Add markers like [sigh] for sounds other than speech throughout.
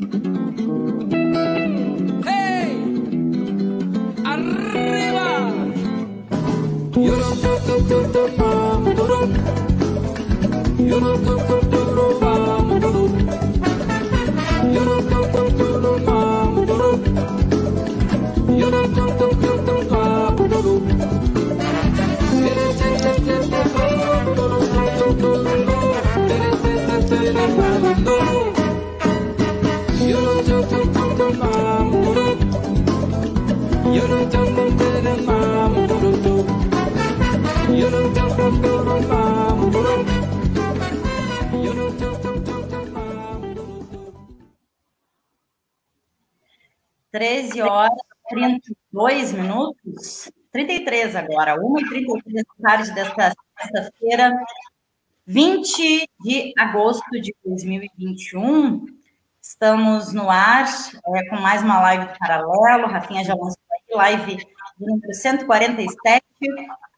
Mm-hmm. 13 horas 32 minutos, 33 agora, 1h33 da tarde desta sexta-feira, 20 de agosto de 2021. Estamos no ar é, com mais uma live do Paralelo. Rafinha já lançou aqui, live número 147.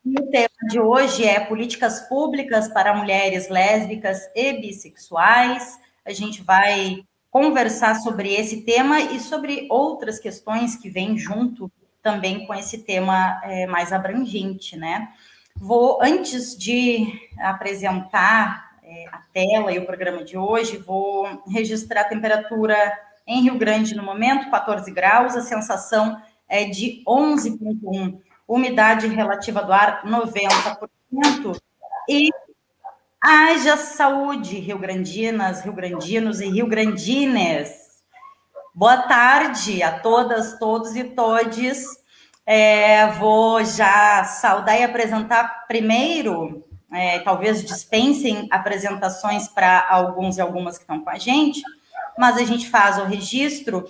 E o tema de hoje é políticas públicas para mulheres lésbicas e bissexuais. A gente vai conversar sobre esse tema e sobre outras questões que vêm junto também com esse tema é, mais abrangente, né? Vou, antes de apresentar é, a tela e o programa de hoje, vou registrar a temperatura em Rio Grande no momento, 14 graus, a sensação é de 11,1, umidade relativa do ar 90%, e haja saúde, rio-grandinas, rio-grandinos e rio-grandines. Boa tarde a todas, todos e todes. É, vou já saudar e apresentar primeiro é, talvez dispensem apresentações para alguns e algumas que estão com a gente, mas a gente faz o registro.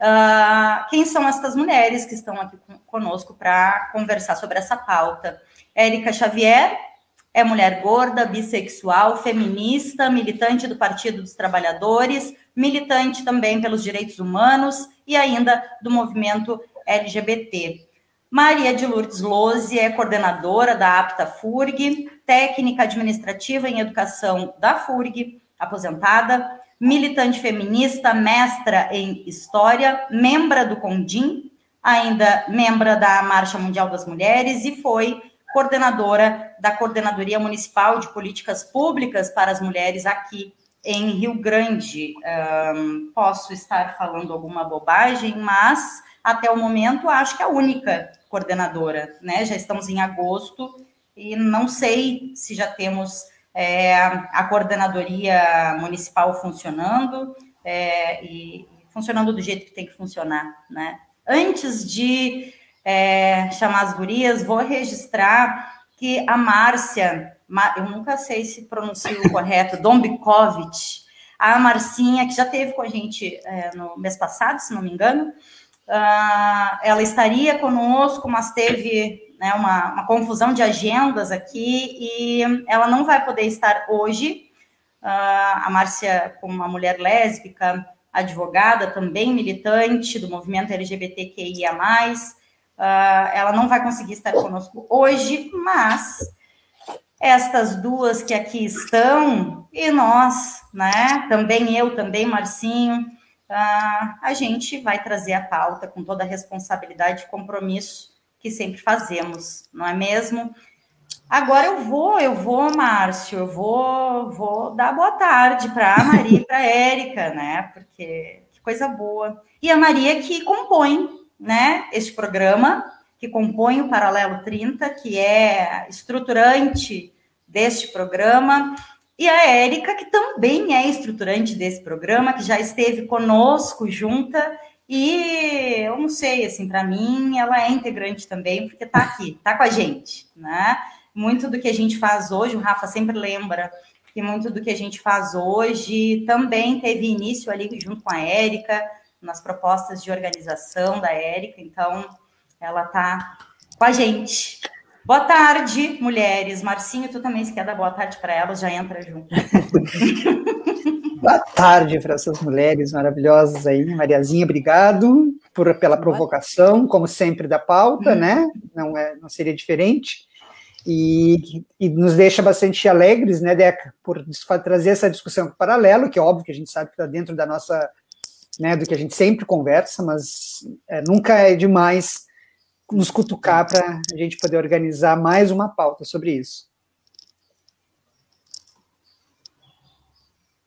Uh, quem são essas mulheres que estão aqui conosco para conversar sobre essa pauta? Érica Xavier é mulher gorda, bissexual, feminista, militante do Partido dos Trabalhadores, militante também pelos direitos humanos e ainda do movimento LGBT. Maria de Lourdes Lose é coordenadora da APTA FURG, técnica administrativa em educação da FURG, aposentada, militante feminista, mestra em história, membra do CONDIM, ainda membra da Marcha Mundial das Mulheres e foi coordenadora da Coordenadoria Municipal de Políticas Públicas para as Mulheres aqui em Rio Grande. Um, posso estar falando alguma bobagem, mas até o momento acho que é a única coordenadora, né? Já estamos em agosto e não sei se já temos é, a coordenadoria municipal funcionando é, e funcionando do jeito que tem que funcionar, né? Antes de é, chamar as gurias, vou registrar que a Márcia, eu nunca sei se pronuncio [coughs] correto, Dombikovic, a Marcinha, que já teve com a gente é, no mês passado, se não me engano, uh, ela estaria conosco, mas teve né, uma, uma, confusão de agendas aqui e ela não vai poder estar hoje. Uh, a Márcia, como uma mulher lésbica, advogada, também militante do movimento LGBTQIA, uh, ela não vai conseguir estar conosco hoje, mas estas duas que aqui estão, e nós, né? Também eu, também Marcinho, uh, a gente vai trazer a pauta com toda a responsabilidade e compromisso que sempre fazemos, não é mesmo? Agora eu vou, eu vou, Márcio, eu vou, vou dar boa tarde para a [laughs] Maria e para a Érica, né? Porque que coisa boa. E a Maria que compõe, né, este programa, que compõe o Paralelo 30, que é estruturante deste programa, e a Érica, que também é estruturante desse programa, que já esteve conosco junta. E eu não sei, assim, para mim ela é integrante também, porque está aqui, está com a gente, né? Muito do que a gente faz hoje, o Rafa sempre lembra que muito do que a gente faz hoje também teve início ali junto com a Érica, nas propostas de organização da Érica, então ela está com a gente. Boa tarde, mulheres. Marcinho, tu também se quer dar boa tarde para elas, já entra junto. [laughs] Boa tarde para essas mulheres maravilhosas aí. Mariazinha, obrigado por, pela provocação, como sempre, da pauta, uhum. né? Não, é, não seria diferente. E, e, nos deixa bastante alegres, né, Deca, por trazer essa discussão paralelo, que é óbvio que a gente sabe que está dentro da nossa né, do que a gente sempre conversa, mas é, nunca é demais nos cutucar para a gente poder organizar mais uma pauta sobre isso.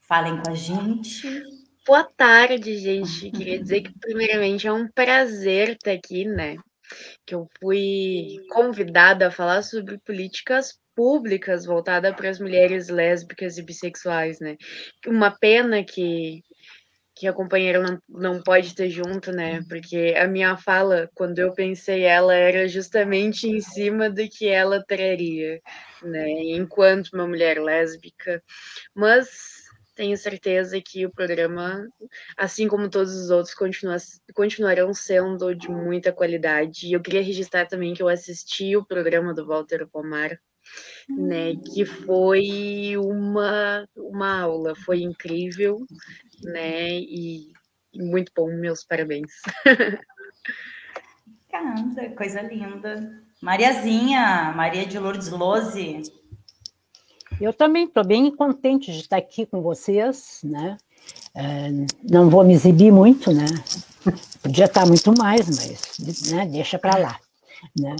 Falem com a gente. Boa tarde, gente. Queria dizer que, primeiramente, é um prazer estar aqui, né? Que eu fui convidada a falar sobre políticas públicas voltadas para as mulheres lésbicas e bissexuais, né? Uma pena que que a companheira não, não pode ter junto, né? Porque a minha fala, quando eu pensei ela, era justamente em cima do que ela traria, né? Enquanto uma mulher lésbica. Mas tenho certeza que o programa, assim como todos os outros, continua, continuarão sendo de muita qualidade. E eu queria registrar também que eu assisti o programa do Walter Pomar, né, que foi uma, uma aula, foi incrível, né, e, muito bom, meus parabéns. [laughs] Caramba, coisa linda. Mariazinha, Maria de Lourdes Lose, eu também estou bem contente de estar aqui com vocês, né? É, não vou me exibir muito, né? Podia estar muito mais, mas né, deixa para lá, né?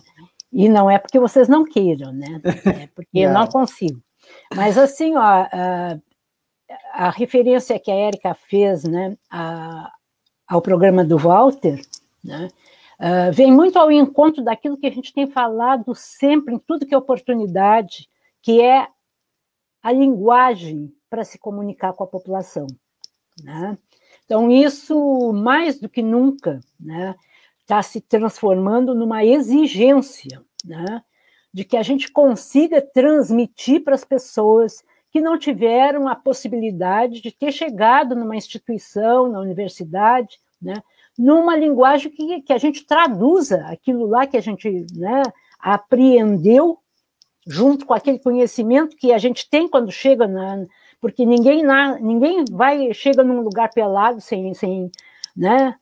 E não é porque vocês não queiram, né? É porque não. eu não consigo. Mas assim, ó, a, referência que a Érica fez, né, a, ao programa do Walter, né? Uh, vem muito ao encontro daquilo que a gente tem falado sempre, em tudo que é oportunidade, que é a linguagem para se comunicar com a população. Né? Então, isso, mais do que nunca, né, está se transformando numa exigência né, de que a gente consiga transmitir para as pessoas que não tiveram a possibilidade de ter chegado numa instituição, na universidade, né, numa linguagem que, que a gente traduza aquilo lá que a gente né, apreendeu junto com aquele conhecimento que a gente tem quando chega na, porque ninguém na, ninguém vai chega num lugar pelado sem sem né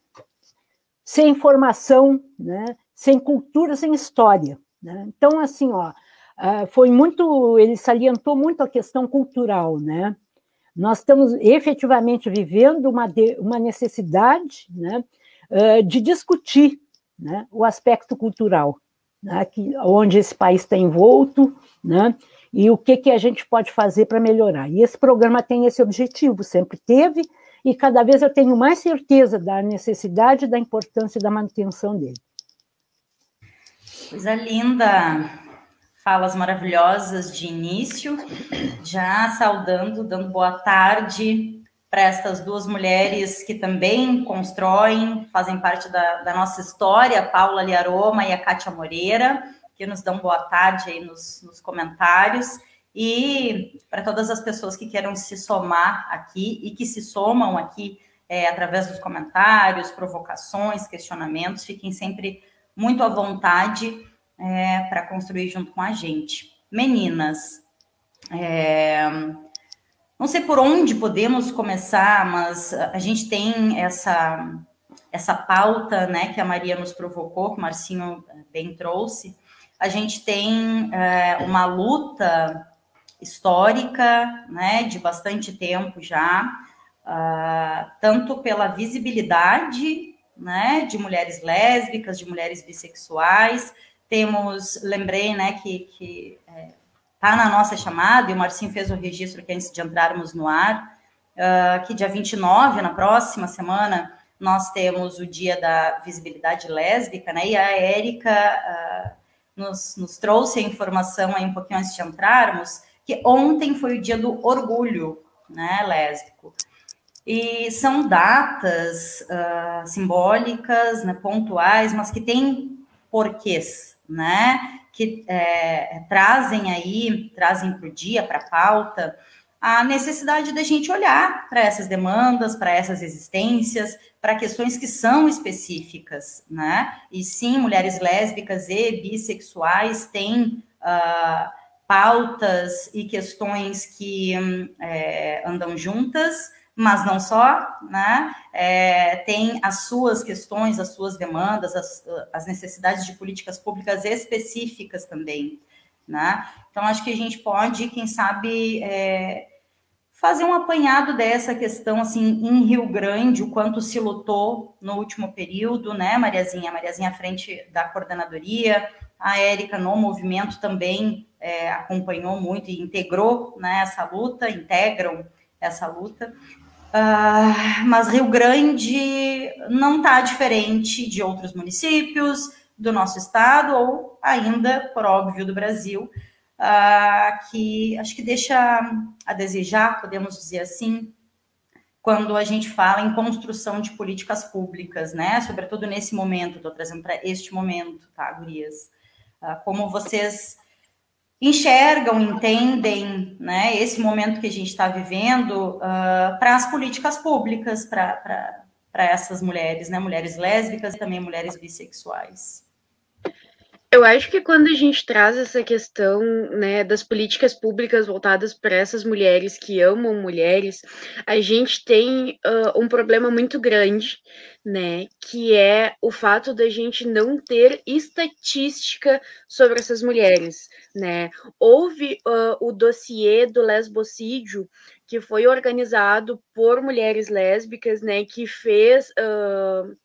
sem informação né sem cultura sem história né? então assim ó ah, foi muito ele salientou muito a questão cultural né nós estamos efetivamente vivendo uma de, uma necessidade né ah, de discutir né, o aspecto cultural né, que, onde esse país está envolto, né, e o que, que a gente pode fazer para melhorar. E esse programa tem esse objetivo, sempre teve, e cada vez eu tenho mais certeza da necessidade da importância da manutenção dele. Coisa linda, falas maravilhosas de início, já saudando, dando boa tarde para estas duas mulheres que também constroem, fazem parte da, da nossa história, a Paula Liaroma e a Kátia Moreira, que nos dão boa tarde aí nos, nos comentários. E para todas as pessoas que queiram se somar aqui e que se somam aqui é, através dos comentários, provocações, questionamentos, fiquem sempre muito à vontade é, para construir junto com a gente. Meninas, é, não sei por onde podemos começar, mas a gente tem essa essa pauta, né, que a Maria nos provocou, que o Marcinho eh, bem trouxe. A gente tem é, uma luta histórica, né, de bastante tempo já, uh, tanto pela visibilidade, né, de mulheres lésbicas, de mulheres bissexuais. Temos, lembrei, né, que, que é, está na nossa chamada, e o Marcinho fez o registro que antes de entrarmos no ar, uh, que dia 29, na próxima semana, nós temos o dia da visibilidade lésbica, né? E a Érica uh, nos, nos, trouxe a informação aí um pouquinho antes de entrarmos, que ontem foi o dia do orgulho, né, lésbico. E são datas uh, simbólicas, né, pontuais, mas que têm porquês, né? que é, trazem aí, trazem o dia, para a pauta, a necessidade da gente olhar para essas demandas, para essas existências, para questões que são específicas, né? E sim, mulheres lésbicas e bissexuais têm uh, pautas e questões que um, é, andam juntas, mas não só, né? É, tem as suas questões, as suas demandas, as, as, necessidades de políticas públicas específicas também, né? Então, acho que a gente pode, quem sabe, é, fazer um apanhado dessa questão, assim, em Rio Grande, o quanto se lutou no último período, né, Mariazinha? Mariazinha à frente da coordenadoria, a Érica no movimento também é, acompanhou muito e integrou né, essa luta, integram essa luta. Uh, mas Rio Grande não está diferente de outros municípios do nosso estado ou ainda, por óbvio, do Brasil uh, que acho que deixa a desejar, podemos dizer assim, quando a gente fala em construção de políticas públicas, né? Sobretudo nesse momento, estou trazendo para este momento, tá, Gurias? Uh, como vocês enxergam, entendem, né, esse momento que a gente está vivendo uh, para as políticas públicas, para essas mulheres, né, mulheres lésbicas e também mulheres bissexuais. Eu acho que quando a gente traz essa questão né, das políticas públicas voltadas para essas mulheres que amam mulheres, a gente tem uh, um problema muito grande, né? Que é o fato da gente não ter estatística sobre essas mulheres, né? Houve uh, o dossiê do lesbocídio que foi organizado por mulheres lésbicas, né? Que fez uh,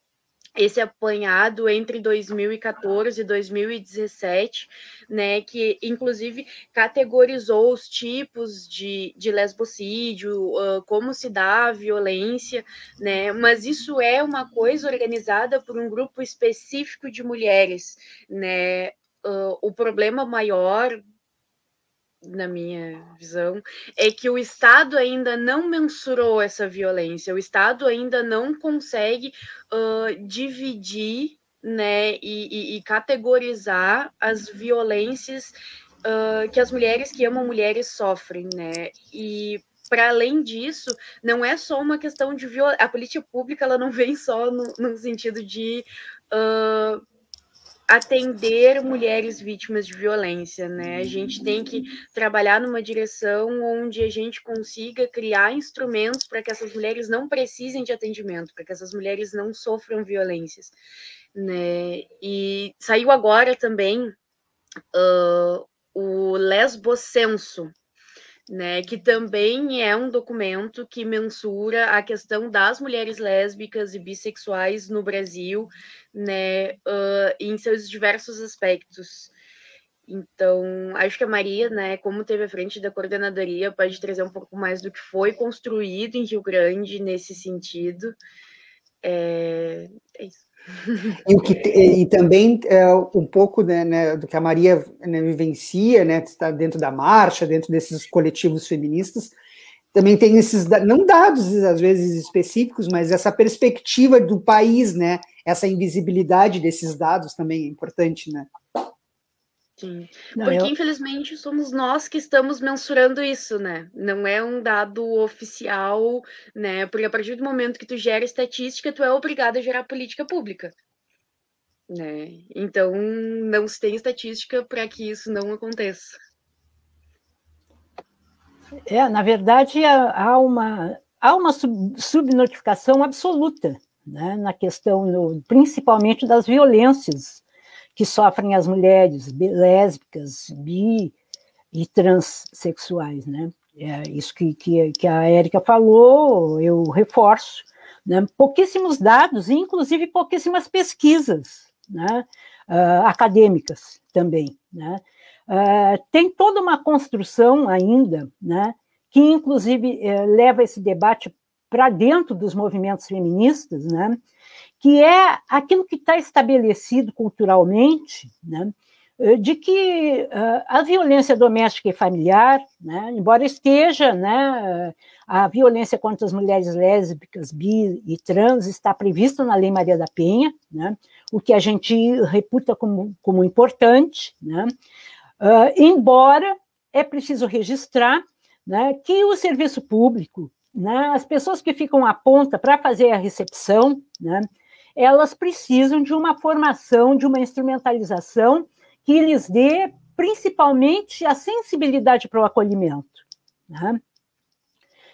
esse apanhado entre 2014 e 2017, né, que inclusive categorizou os tipos de, de lesbocídio, uh, como se dá a violência, né, mas isso é uma coisa organizada por um grupo específico de mulheres, né, uh, o problema maior na minha visão, é que o Estado ainda não mensurou essa violência, o Estado ainda não consegue uh, dividir né, e, e, e, categorizar as violências uh, que as mulheres que amam mulheres sofrem, né? E para além disso, não é só uma questão de violência. A política pública ela não vem só no, no sentido de uh, atender mulheres vítimas de violência, né? A gente tem que trabalhar numa direção onde a gente consiga criar instrumentos para que essas mulheres não precisem de atendimento, para que essas mulheres não sofram violências, né? E saiu agora também uh, o Lesbocenso, né, que também é um documento que mensura a questão das mulheres lésbicas e bissexuais no Brasil, né, uh, em seus diversos aspectos. Então, acho que a Maria, né, como teve à frente da coordenadoria, pode trazer um pouco mais do que foi construído em Rio Grande nesse sentido. É, é isso. E, que, e também é, um pouco né, né, do que a Maria né, vivencia, né, está dentro da marcha, dentro desses coletivos feministas, também tem esses, não dados às vezes específicos, mas essa perspectiva do país, né, essa invisibilidade desses dados também é importante, né? Sim, Não, porque eu... infelizmente somos nós que estamos mensurando isso, né? Não é um dado oficial, né? Porque a partir do momento que tu gera estatística, tu é obrigado a gerar política pública, né? Então não se tem estatística para que isso não aconteça. É, na verdade há uma há uma subnotificação absoluta, né? Na questão, no, principalmente das violências que sofrem as mulheres lésbicas, bi e transexuais, né? É isso que, que, que a Érica falou, eu reforço. Né? Pouquíssimos dados, inclusive pouquíssimas pesquisas né? Uh, acadêmicas também. Né? Uh, tem toda uma construção ainda, né? que inclusive uh, leva esse debate para dentro dos movimentos feministas, né? Que é aquilo que está estabelecido culturalmente, né, de que a violência doméstica e familiar, né, embora esteja, né, a violência contra as mulheres lésbicas, bi e trans está prevista na Lei Maria da Penha, né, o que a gente reputa como, como importante, uh, embora é preciso registrar né, que o serviço público, né, as pessoas que ficam à ponta para fazer a recepção, elas precisam de uma formação, de uma instrumentalização que lhes dê principalmente a sensibilidade para o acolhimento. Né?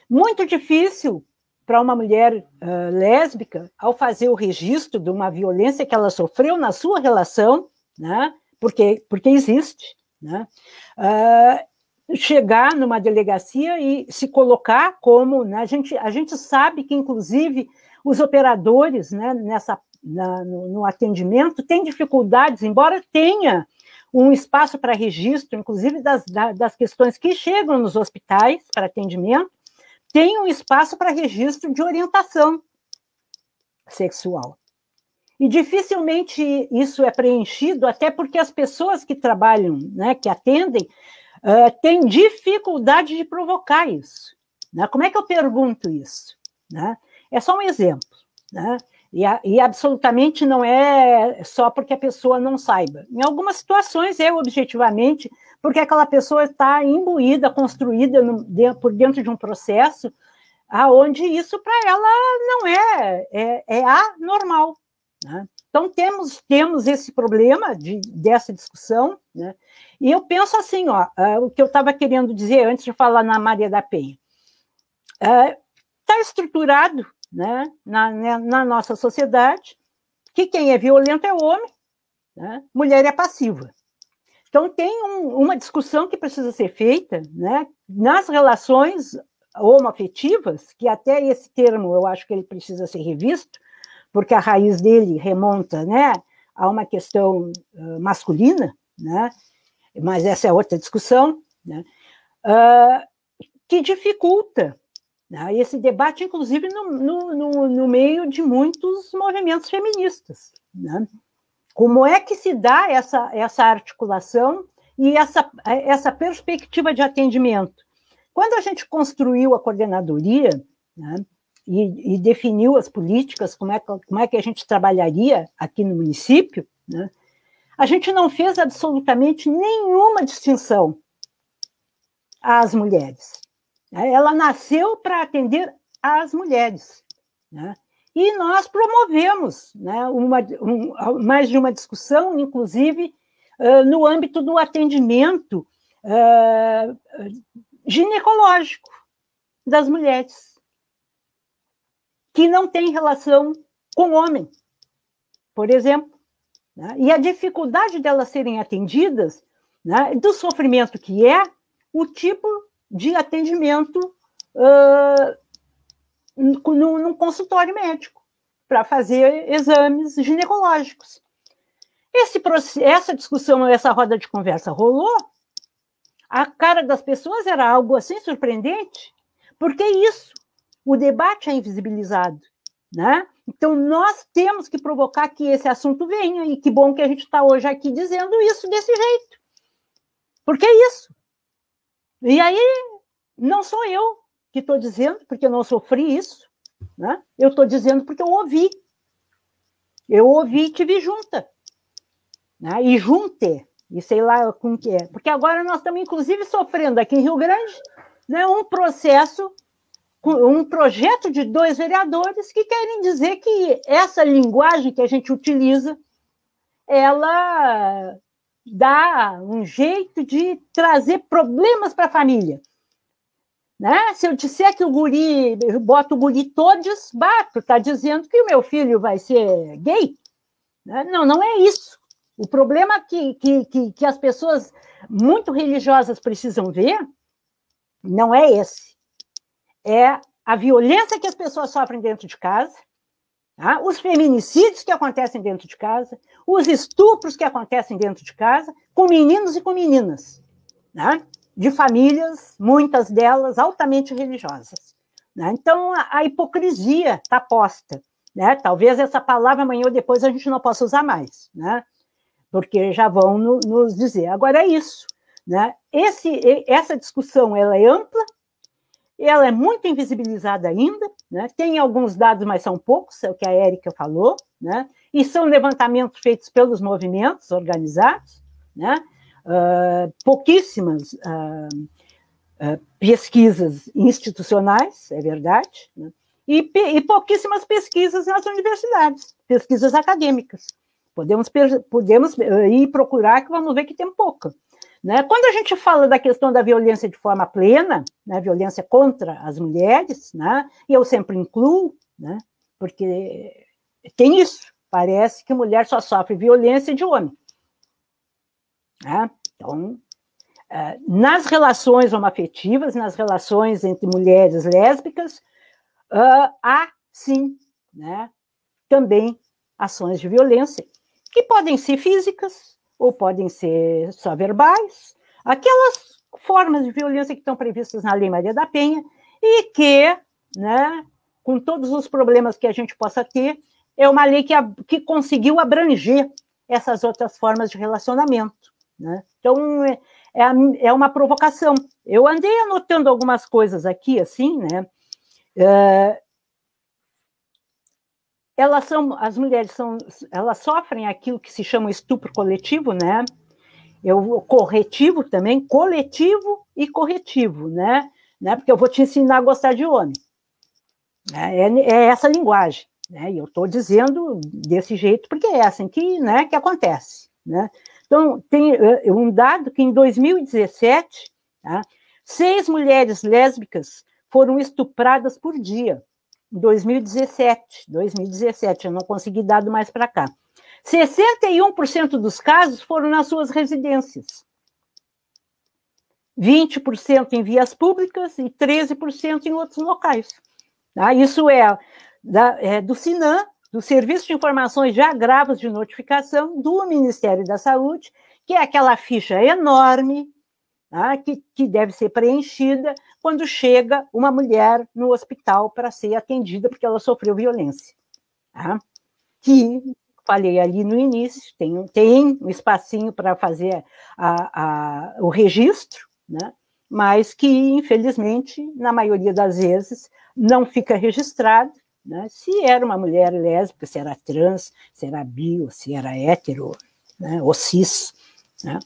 Muito difícil para uma mulher uh, lésbica, ao fazer o registro de uma violência que ela sofreu na sua relação, né? porque, porque existe, né? Uh, chegar numa delegacia e se colocar como, né, a, gente, a gente sabe que, inclusive, os operadores né, nessa, na, no, no, atendimento têm dificuldades, embora tenha um espaço para registro, inclusive das, das questões que chegam nos hospitais para atendimento, tem um espaço para registro de orientação sexual. E dificilmente isso é preenchido, até porque as pessoas que trabalham, né, que atendem, uh, têm dificuldade de provocar isso. Né? Como é que eu pergunto isso? Né? É só um exemplo. Né? E, e, absolutamente não é só porque a pessoa não saiba. Em algumas situações é objetivamente porque aquela pessoa está imbuída, construída no, de, por dentro de um processo aonde isso para ela não é, é, é anormal. Né? Então temos, temos esse problema de, dessa discussão, né? e eu penso assim, ó, uh, o que eu estava querendo dizer antes de falar na Maria da Penha. Está uh, estruturado né, na, né, na, nossa sociedade, que quem é violento é homem, né, mulher é passiva. Então, tem um, uma discussão que precisa ser feita né, nas relações homoafetivas, que até esse termo eu acho que ele precisa ser revisto, porque a raiz dele remonta né, a uma questão uh, masculina, né, mas essa é outra discussão, né, uh, que dificulta né? Esse debate, inclusive, no, no, no, meio de muitos movimentos feministas. Né? Como é que se dá essa, essa articulação e essa, essa perspectiva de atendimento? Quando a gente construiu a coordenadoria né, e, e, definiu as políticas, como é, como é que a gente trabalharia aqui no município, né, a gente não fez absolutamente nenhuma distinção às mulheres. Né? Ela nasceu para atender as mulheres. Né? E nós promovemos né, uma, um, mais de uma discussão, inclusive uh, no âmbito do atendimento uh, ginecológico das mulheres, que não tem relação com o homem, por exemplo. Né? E a dificuldade delas serem atendidas, né, do sofrimento que é o tipo de atendimento uh, no, consultório médico para fazer exames ginecológicos. Esse, essa discussão, essa roda de conversa rolou, a cara das pessoas era algo assim surpreendente, porque isso, o debate é invisibilizado, né? Então nós temos que provocar que esse assunto venha e que bom que a gente está hoje aqui dizendo isso desse jeito, porque é isso. E aí, não sou eu que estou dizendo, porque eu não sofri isso, né? eu estou dizendo porque eu ouvi. Eu ouvi e tive junta. Né? E junte, e sei lá com que é. Porque agora nós estamos, inclusive, sofrendo aqui em Rio Grande né, um processo, um projeto de dois vereadores que querem dizer que essa linguagem que a gente utiliza, ela dá um jeito de trazer problemas para a família. Né? Se eu disser que o guri, eu boto o guri todos, bato, está dizendo que o meu filho vai ser gay? Né? Não, não é isso. O problema que, que, que, que as pessoas muito religiosas precisam ver não é esse. É a violência que as pessoas sofrem dentro de casa, Tá? Os feminicídios que acontecem dentro de casa, os estupros que acontecem dentro de casa, com meninos e com meninas, né? de famílias, muitas delas altamente religiosas. Né? Então, a, a hipocrisia está posta. Né? Talvez essa palavra amanhã ou depois a gente não possa usar mais, né? porque já vão no, nos dizer. Agora é isso. Né? Esse, essa discussão ela é ampla, ela é muito invisibilizada ainda, né? tem alguns dados, mas são poucos, é o que a Érica falou, né? e são levantamentos feitos pelos movimentos organizados, né? Uh, pouquíssimas uh, uh, pesquisas institucionais, é verdade, né? e, e, pouquíssimas pesquisas nas universidades, pesquisas acadêmicas. Podemos, podemos ir procurar, que vamos ver que tem pouca. Né? Quando a gente fala da questão da violência de forma plena, né, violência contra as mulheres, né, e eu sempre incluo, né, porque tem isso, parece que mulher só sofre violência de homem. Né? Então, nas relações homoafetivas, nas relações entre mulheres lésbicas, uh, há sim, né, também ações de violência, que podem ser físicas ou podem ser só verbais, aquelas formas de violência que estão previstas na Lei Maria da Penha e que, né, com todos os problemas que a gente possa ter, é uma lei que, que conseguiu abranger essas outras formas de relacionamento. Né? Então, é, é, é uma provocação. Eu andei anotando algumas coisas aqui, assim, né? É, elas são, as mulheres são, elas sofrem aquilo que se chama estupro coletivo, né? Eu, corretivo também, coletivo e corretivo, né? né? Porque eu vou te ensinar a gostar de homem. É, é, é essa linguagem, né? E eu estou dizendo desse jeito porque é assim que, né, que acontece, né? Então, tem uh, um dado que em 2017, tá, seis mulheres lésbicas foram estupradas por dia. Em 2017, 2017, eu não consegui dado mais para cá. 61% dos casos foram nas suas residências. 20% em vias públicas e 13% em outros locais. Tá? Isso é, da, é do SINAM, do Serviço de Informações de Agravos de Notificação do Ministério da Saúde, que é aquela ficha enorme tá? que, que deve ser preenchida quando chega uma mulher no hospital para ser atendida porque ela sofreu violência. Tá? Que, falei ali no início, tem, tem um espacinho para fazer a, a, o registro, né? mas que, infelizmente, na maioria das vezes, não fica registrado né? Se era uma mulher lésbica, se era trans, se era bi, se era hétero, né? ou cis. Né?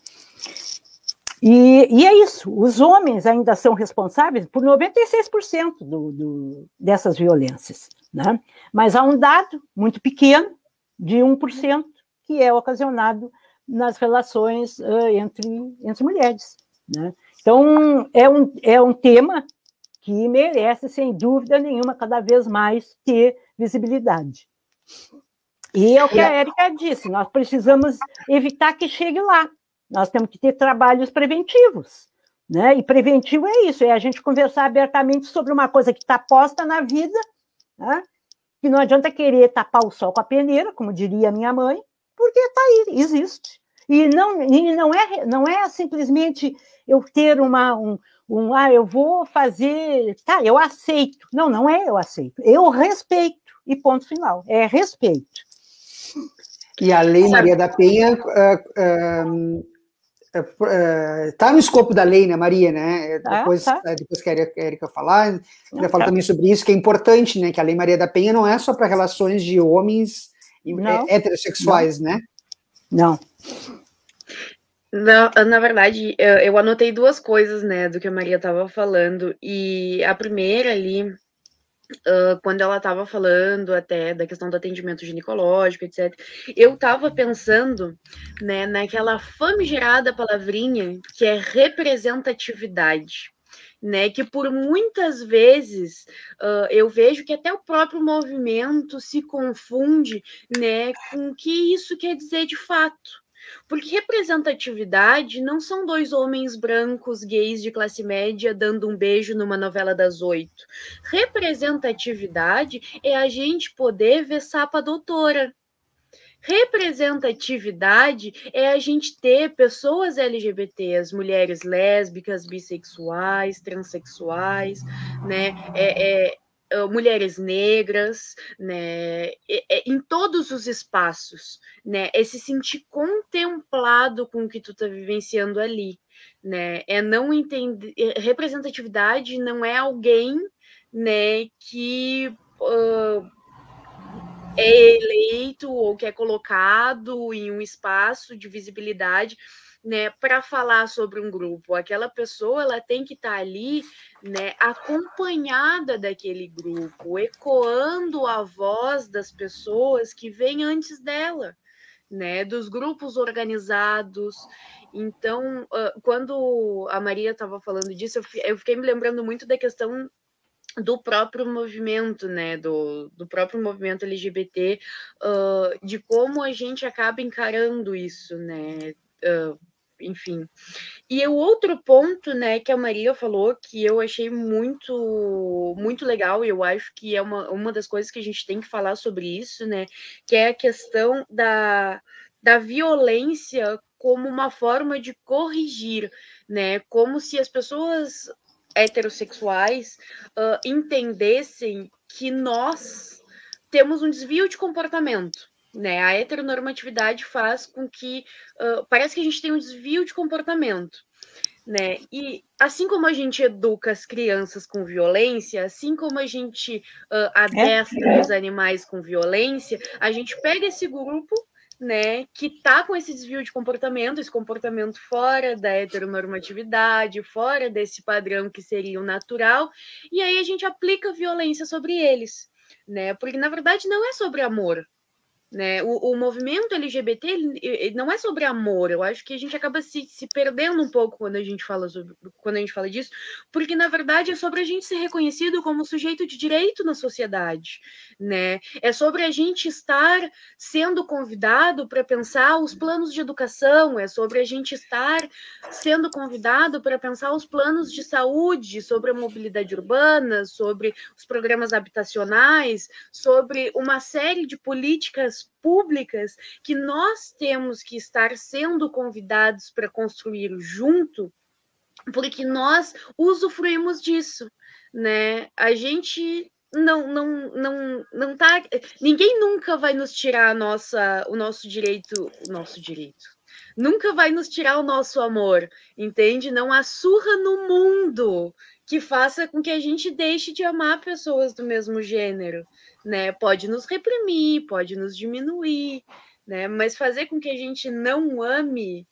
E, e, é isso, os homens ainda são responsáveis por 96% do, do, dessas violências. Né? Mas há um dado muito pequeno, de 1%, que é ocasionado nas relações uh, entre, entre mulheres. Né? Então, é um, é um tema que merece, sem dúvida nenhuma, cada vez mais ter visibilidade. E é o que a Érica disse, nós precisamos evitar que chegue lá. Nós temos que ter trabalhos preventivos. Né? E preventivo é isso, é a gente conversar abertamente sobre uma coisa que está posta na vida, né? que não adianta querer tapar o sol com a peneira, como diria minha mãe, porque está aí, existe. E não, e não, é, não é simplesmente eu ter uma, um, um, ah, eu vou fazer, tá, eu aceito. Não, não é eu aceito, eu respeito, e ponto final, é respeito. E a Lei Maria da Penha uh, uh, uh, no escopo da lei, né, Maria, né? Ah, depois, tá. depois que a Erika falar, ela fala tá. também sobre isso, que é importante, né? Que a Lei Maria da Penha não é só para relações de homens não. heterossexuais, não. né? Não. Na, na verdade, eu, eu anotei duas coisas, né, do que a Maria estava falando. E a primeira ali, uh, quando ela estava falando até da questão do atendimento ginecológico, etc., eu estava pensando, né, naquela famigerada palavrinha que é representatividade. Né, que por muitas vezes uh, eu vejo que até o próprio movimento se confunde né, com o que isso quer dizer de fato. Porque representatividade não são dois homens brancos gays de classe média dando um beijo numa novela das oito. Representatividade é a gente poder ver Sapa Doutora. Representatividade é a gente ter pessoas LGBTs, mulheres lésbicas, bissexuais, transexuais, né? É, é, mulheres negras, né, em todos os espaços, né, é se sentir contemplado com o que tu tá vivenciando ali, né, é não entender, é, representatividade não é alguém, né, que uh, é eleito ou que é colocado em um espaço de visibilidade, né, para falar sobre um grupo. Aquela pessoa ela tem que estar tá ali, né, acompanhada daquele grupo, ecoando a voz das pessoas que vêm antes dela, né, dos grupos organizados. Então, quando a Maria estava falando disso, eu fiquei me lembrando muito da questão do próprio movimento, né, do, do próprio movimento LGBT, uh, de como a gente acaba encarando isso, né, uh, enfim. E o outro ponto, né, que a Maria falou, que eu achei muito, muito legal, e eu acho que é uma, uma das coisas que a gente tem que falar sobre isso, né, que é a questão da, da violência como uma forma de corrigir, né, como se as pessoas heterossexuais uh, entendessem que nós temos um desvio de comportamento, né? A heteronormatividade faz com que uh, parece que a gente tem um desvio de comportamento, né? E assim como a gente educa as crianças com violência, assim como a gente uh, adestra é. os animais com violência, a gente pega esse grupo né, que tá com esse desvio de comportamento, esse comportamento fora da heteronormatividade, fora desse padrão que seria o natural, e aí a gente aplica violência sobre eles, né? Porque na verdade não é sobre amor, né? O, o movimento LGBT ele, ele não é sobre amor. Eu acho que a gente acaba se, se perdendo um pouco quando a gente fala sobre, quando a gente fala disso, porque na verdade é sobre a gente ser reconhecido como sujeito de direito na sociedade, né? É sobre a gente estar sendo convidado para pensar os planos de educação, é sobre a gente estar sendo convidado para pensar os planos de saúde, sobre a mobilidade urbana, sobre os programas habitacionais, sobre uma série de políticas públicas que nós temos que estar sendo convidados para construir junto, porque nós usufruímos disso, né? A gente não não não não tá ninguém nunca vai nos tirar nossa o nosso direito o nosso direito. Nunca vai nos tirar o nosso amor entende? Não há surra no mundo que faça com que a gente deixe de amar pessoas do mesmo gênero né? Pode nos reprimir, pode nos diminuir, né? Mas fazer com que a gente não ame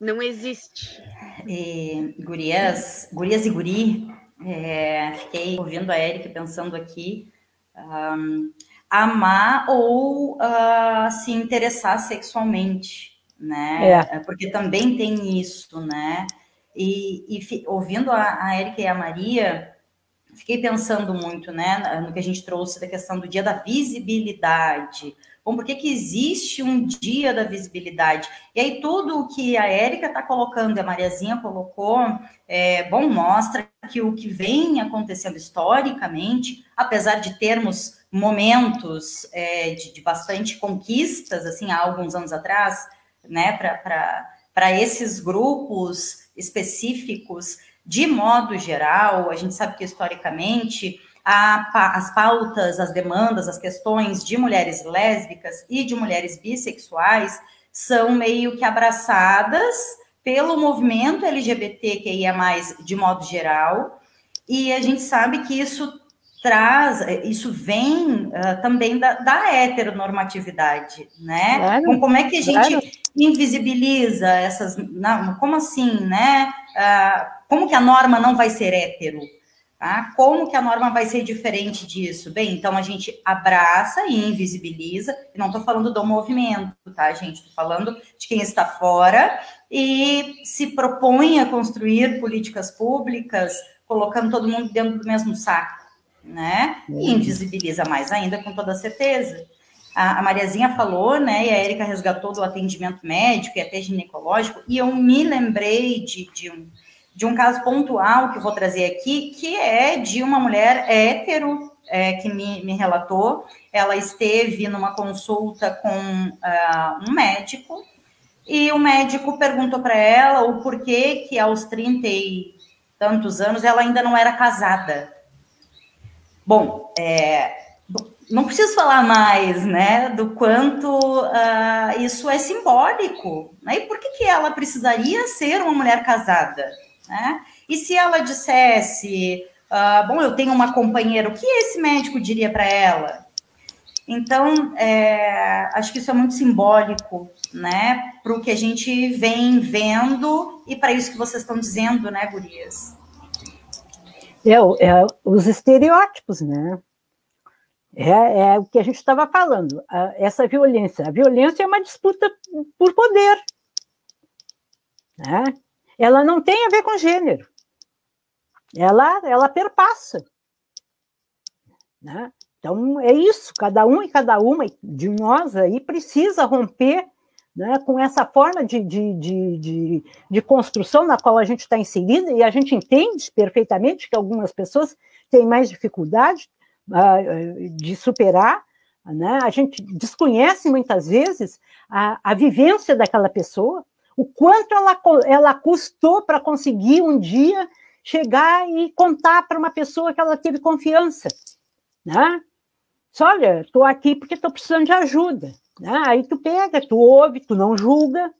não existe. E, gurias, gurias e guri, é, fiquei ouvindo a Erika pensando aqui, um, amar ou uh, se interessar sexualmente, né? É. Porque também tem isso, né? E, e ouvindo a, a Erika e a Maria, fiquei pensando muito, né, no que a gente trouxe da questão do dia da visibilidade. Bom, por que, que existe um dia da visibilidade? E aí, tudo o que a Érica está colocando, a Mariazinha colocou, é, bom, mostra que o que vem acontecendo historicamente, apesar de termos momentos é, de, de, bastante conquistas, assim, há alguns anos atrás, né, para esses grupos específicos, de modo geral, a gente sabe que historicamente a, as pautas, as demandas, as questões de mulheres lésbicas e de mulheres bissexuais são meio que abraçadas pelo movimento LGBTQIA+, de modo geral, e a gente sabe que isso traz, isso vem uh, também da, da, heteronormatividade, né? Claro, então, como é que a gente claro. invisibiliza essas, não, como assim, né? Uh, como que a norma não vai ser hétero? Tá? Como que a norma vai ser diferente disso? Bem, então a gente abraça e invisibiliza, e não estou falando do movimento, tá, gente? Estou falando de quem está fora e se propõe a construir políticas públicas, colocando todo mundo dentro do mesmo saco, né? E uhum. invisibiliza mais ainda, com toda certeza. A, a Mariazinha falou, né? E a Erika resgatou do atendimento médico e até ginecológico, e eu me lembrei de, de um de um caso pontual que vou trazer aqui, que é de uma mulher hétero é, que me, me, relatou. Ela esteve numa consulta com uh, um médico e o médico perguntou para ela o porquê que aos 30 e tantos anos ela ainda não era casada. Bom, é, não preciso falar mais, né, do quanto uh, isso é simbólico, né? E por que, que ela precisaria ser uma mulher casada? Né? E se ela dissesse, uh, bom, eu tenho uma companheira, o que esse médico diria para ela? Então, é, acho que isso é muito simbólico, né, para o que a gente vem vendo e para isso que vocês estão dizendo, né, Gurias? É, é os estereótipos, né? É, é, o que a gente estava falando, essa violência. A violência é uma disputa por poder. Né? ela não tem a ver com gênero. Ela, ela perpassa. Né? Então, é isso, cada um e cada uma de nós aí precisa romper né, com essa forma de, de, de, de, de construção na qual a gente está inserida, e a gente entende perfeitamente que algumas pessoas têm mais dificuldade uh, de superar, né? a gente desconhece muitas vezes a, a vivência daquela pessoa, o quanto ela, ela custou para conseguir um dia chegar e contar para uma pessoa que ela teve confiança. Né? Só, olha, estou aqui porque estou precisando de ajuda. Né? Aí tu pega, tu ouve, tu não julga,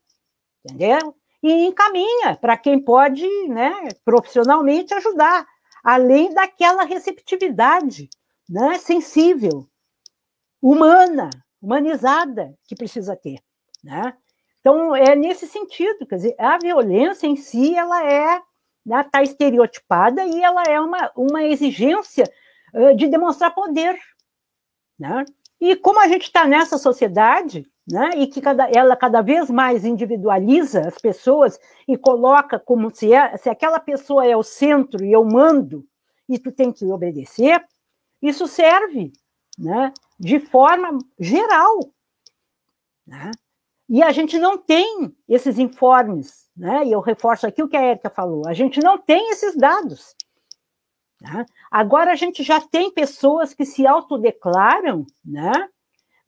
entendeu? E encaminha para quem pode, né, profissionalmente ajudar, além daquela receptividade, né, sensível, humana, humanizada que precisa ter, né? Então é nesse sentido, quer dizer, a violência em si ela é está né, estereotipada e ela é uma, uma exigência de demonstrar poder, né? E como a gente está nessa sociedade, né, e que cada, ela cada vez mais individualiza as pessoas e coloca como se, é, se aquela pessoa é o centro e eu mando e tu tem que obedecer, isso serve né, de forma geral. Né? E a gente não tem esses informes, né? e eu reforço aqui o que a Erika falou, a gente não tem esses dados. Né? Agora a gente já tem pessoas que se autodeclaram, né,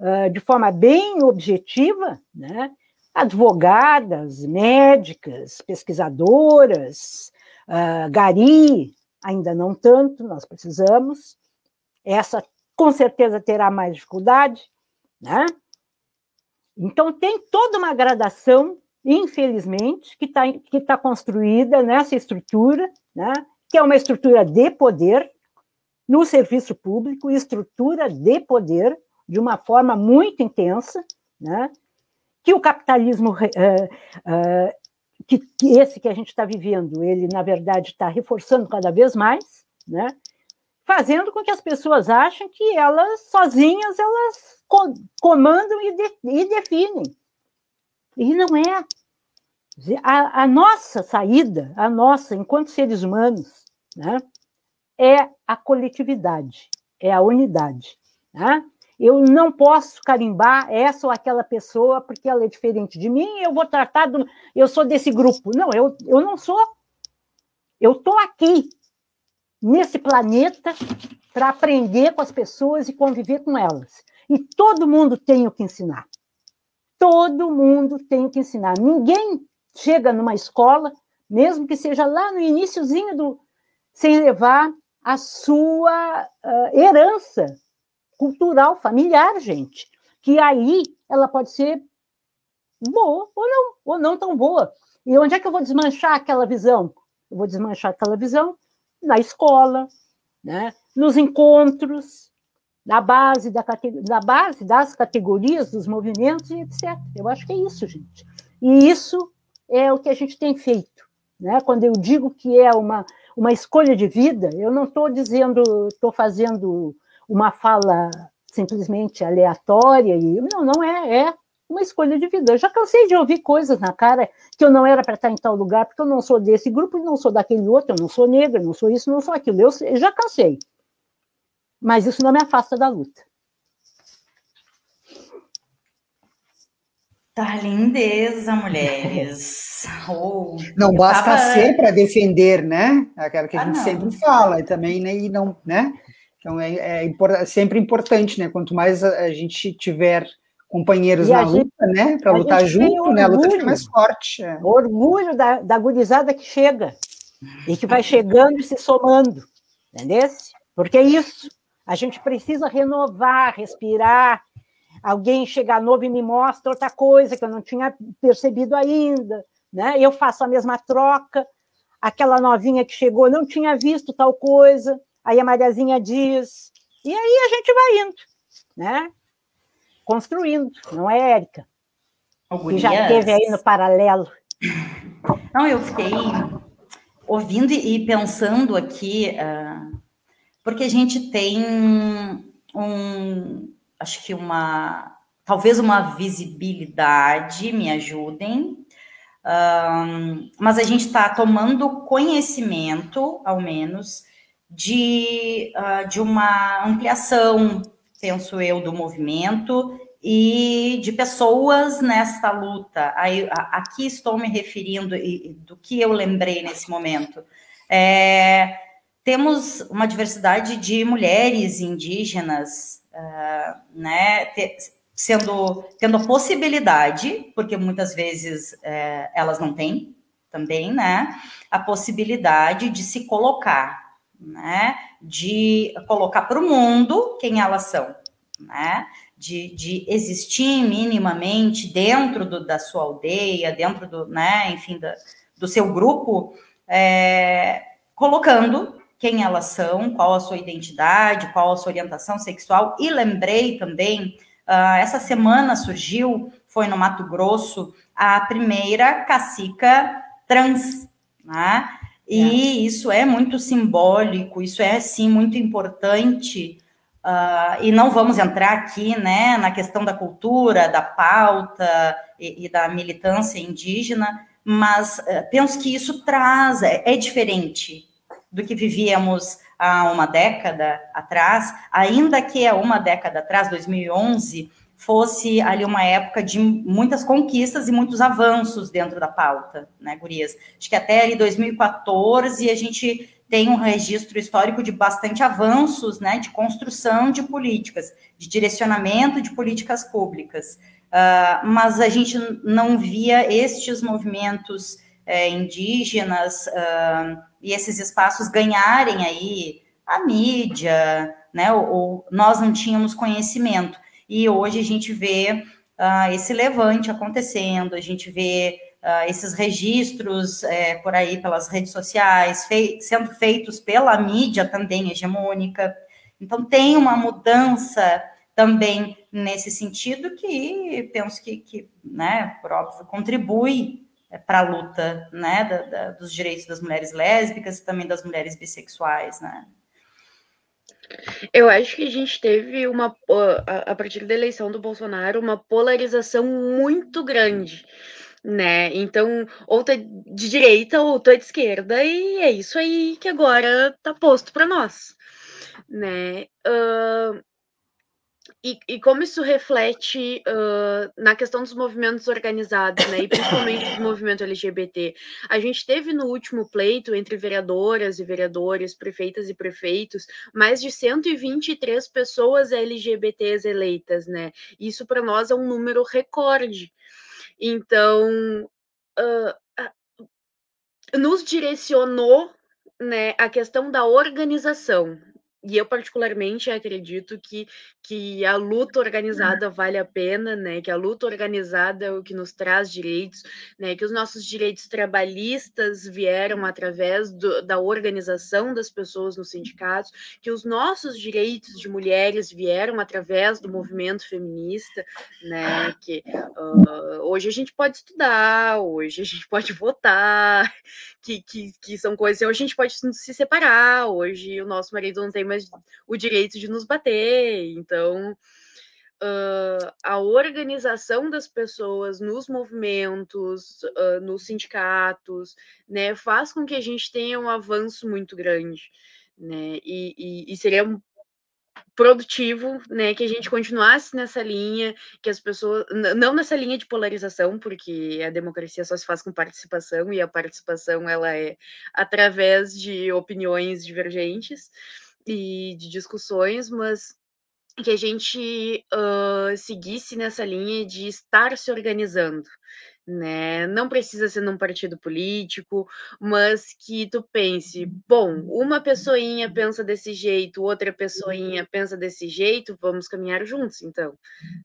uh, de forma bem objetiva, né, advogadas, médicas, pesquisadoras, uh, gari, ainda não tanto, nós precisamos. Essa com certeza terá mais dificuldade, né? Então tem toda uma gradação, infelizmente, que está que tá construída nessa estrutura, né? Que é uma estrutura de poder no serviço público, estrutura de poder de uma forma muito intensa, né? que o capitalismo, uh, uh, que, que, esse que a gente está vivendo, ele, na verdade, está reforçando cada vez mais, né? fazendo com que as pessoas achem que elas, sozinhas, elas comandam e, de, e definem. E não é. A, a, nossa saída, a nossa, enquanto seres humanos, né, é a coletividade, é a unidade. Né? Eu não posso carimbar essa ou aquela pessoa porque ela é diferente de mim, eu vou tratar do. Eu sou desse grupo. Não, eu, eu não sou. Eu estou aqui, nesse planeta, para aprender com as pessoas e conviver com elas. E todo mundo tem o que ensinar. Todo mundo tem o que ensinar. Ninguém chega numa escola, mesmo que seja lá no iníciozinho do, sem levar a sua uh, herança cultural, familiar, gente. Que aí ela pode ser boa ou não, ou não tão boa. E onde é que eu vou desmanchar aquela visão? Eu vou desmanchar aquela visão na escola, né? nos encontros, na base, da, na base das categorias, dos movimentos e etc. Eu acho que é isso, gente. E isso é o que a gente tem feito. Né? Quando eu digo que é uma, uma escolha de vida, eu não estou dizendo, estou fazendo uma fala simplesmente aleatória, e não, não é, é uma escolha de vida. Eu já cansei de ouvir coisas na cara que eu não era para estar em tal lugar, porque eu não sou desse grupo, não sou daquele outro, eu não sou negra, não sou isso, não sou aquilo. Eu, eu já cansei. Mas isso não me afasta da luta. Tá lindeza, mulheres. [laughs] Oh, não basta tava... ser para defender, né? Aquela que a ah, gente não. sempre fala, e também, né? E não, né? Então é, é, é, sempre importante, né? Quanto mais a gente tiver companheiros e na luta, gente, né? Para lutar junto, né? A luta fica mais forte. É. Orgulho da, da gurizada que chega e que vai chegando e se somando, entendeu? Porque é isso. A gente precisa renovar, respirar, alguém chegar novo e me mostra outra coisa que eu não tinha percebido ainda, né? Eu faço a mesma troca, aquela novinha que chegou não tinha visto tal coisa, aí a Mariazinha diz, e aí a gente vai indo, né? Construindo, não é, Érica? Que já teve aí no paralelo. Não, eu fiquei ouvindo e pensando aqui, uh, porque a gente tem um, acho que uma, talvez uma visibilidade, me ajudem, um, mas a gente está tomando conhecimento, ao menos, de, uh, de uma ampliação, penso eu, do movimento e de pessoas nesta luta. Aí, aqui estou me referindo e, do que eu lembrei nesse momento. É, temos uma diversidade de mulheres indígenas, uh, né, te, sendo tendo possibilidade, porque muitas vezes é, elas não têm também, né, a possibilidade de se colocar, né, de colocar para o mundo quem elas são, né, de, de existir minimamente dentro do, da sua aldeia, dentro do, né, enfim, da, do seu grupo, é, colocando quem elas são, qual a sua identidade, qual a sua orientação sexual, e lembrei também Uh, essa semana surgiu, foi no Mato Grosso, a primeira cacica trans, né? E é. isso é muito simbólico, isso é sim muito importante. Uh, e não vamos entrar aqui, né, na questão da cultura, da pauta e, e da militância indígena, mas uh, penso que isso traz, é, é diferente do que vivíamos há uma década atrás, ainda que há uma década atrás, 2011, fosse ali uma época de muitas conquistas e muitos avanços dentro da pauta, né, Gurias? Acho que até ali 2014 a gente tem um registro histórico de bastante avanços, né, de construção de políticas, de direcionamento de políticas públicas. Uh, mas a gente não via estes movimentos é, indígenas uh, e esses espaços ganharem aí a mídia, né? Ou, ou, nós não tínhamos conhecimento. E hoje a gente vê uh, esse levante acontecendo, a gente vê uh, esses registros é, por aí pelas redes sociais, fei sendo feitos pela mídia também hegemônica. Então tem uma mudança também nesse sentido que penso que, que né, por óbvio, contribui para a luta né, da, da, dos direitos das mulheres lésbicas e também das mulheres bissexuais, né? Eu acho que a gente teve uma, a partir da eleição do Bolsonaro, uma polarização muito grande, né? Então, ou tá de direita ou tá de esquerda, e é isso aí que agora tá posto para nós, né? Uh, e, e, como isso reflete uh, na questão dos movimentos organizados, né, e principalmente do movimento LGBT. A gente teve no último pleito entre vereadoras e vereadores, prefeitas e prefeitos, mais de 123 pessoas LGBTs eleitas, né? Isso para nós é um número recorde. Então, uh, nos direcionou né, a questão da organização, e eu particularmente acredito que, que a luta organizada vale a pena, né? Que a luta organizada é o que nos traz direitos, né? Que os nossos direitos trabalhistas vieram através do, da organização das pessoas nos sindicatos, que os nossos direitos de mulheres vieram através do movimento feminista, né? Que uh, hoje a gente pode estudar, hoje a gente [laughs] pode votar, que, que, que são coisas. Hoje a gente pode se separar, hoje o nosso marido não tem mais o direito de nos bater. Então, uh, a organização das pessoas nos movimentos, uh, nos sindicatos, né, faz com que a gente tenha um avanço muito grande. Né? E, e, e seria produtivo, né, que a gente continuasse nessa linha, que as pessoas, não nessa linha de polarização, porque a democracia só se faz com participação e a participação ela é através de opiniões divergentes e de discussões, mas que a gente uh, seguisse nessa linha de estar se organizando, né? Não precisa ser num partido político, mas que tu pense, bom, uma pessoinha pensa desse jeito, outra pessoinha pensa desse jeito, vamos caminhar juntos, então,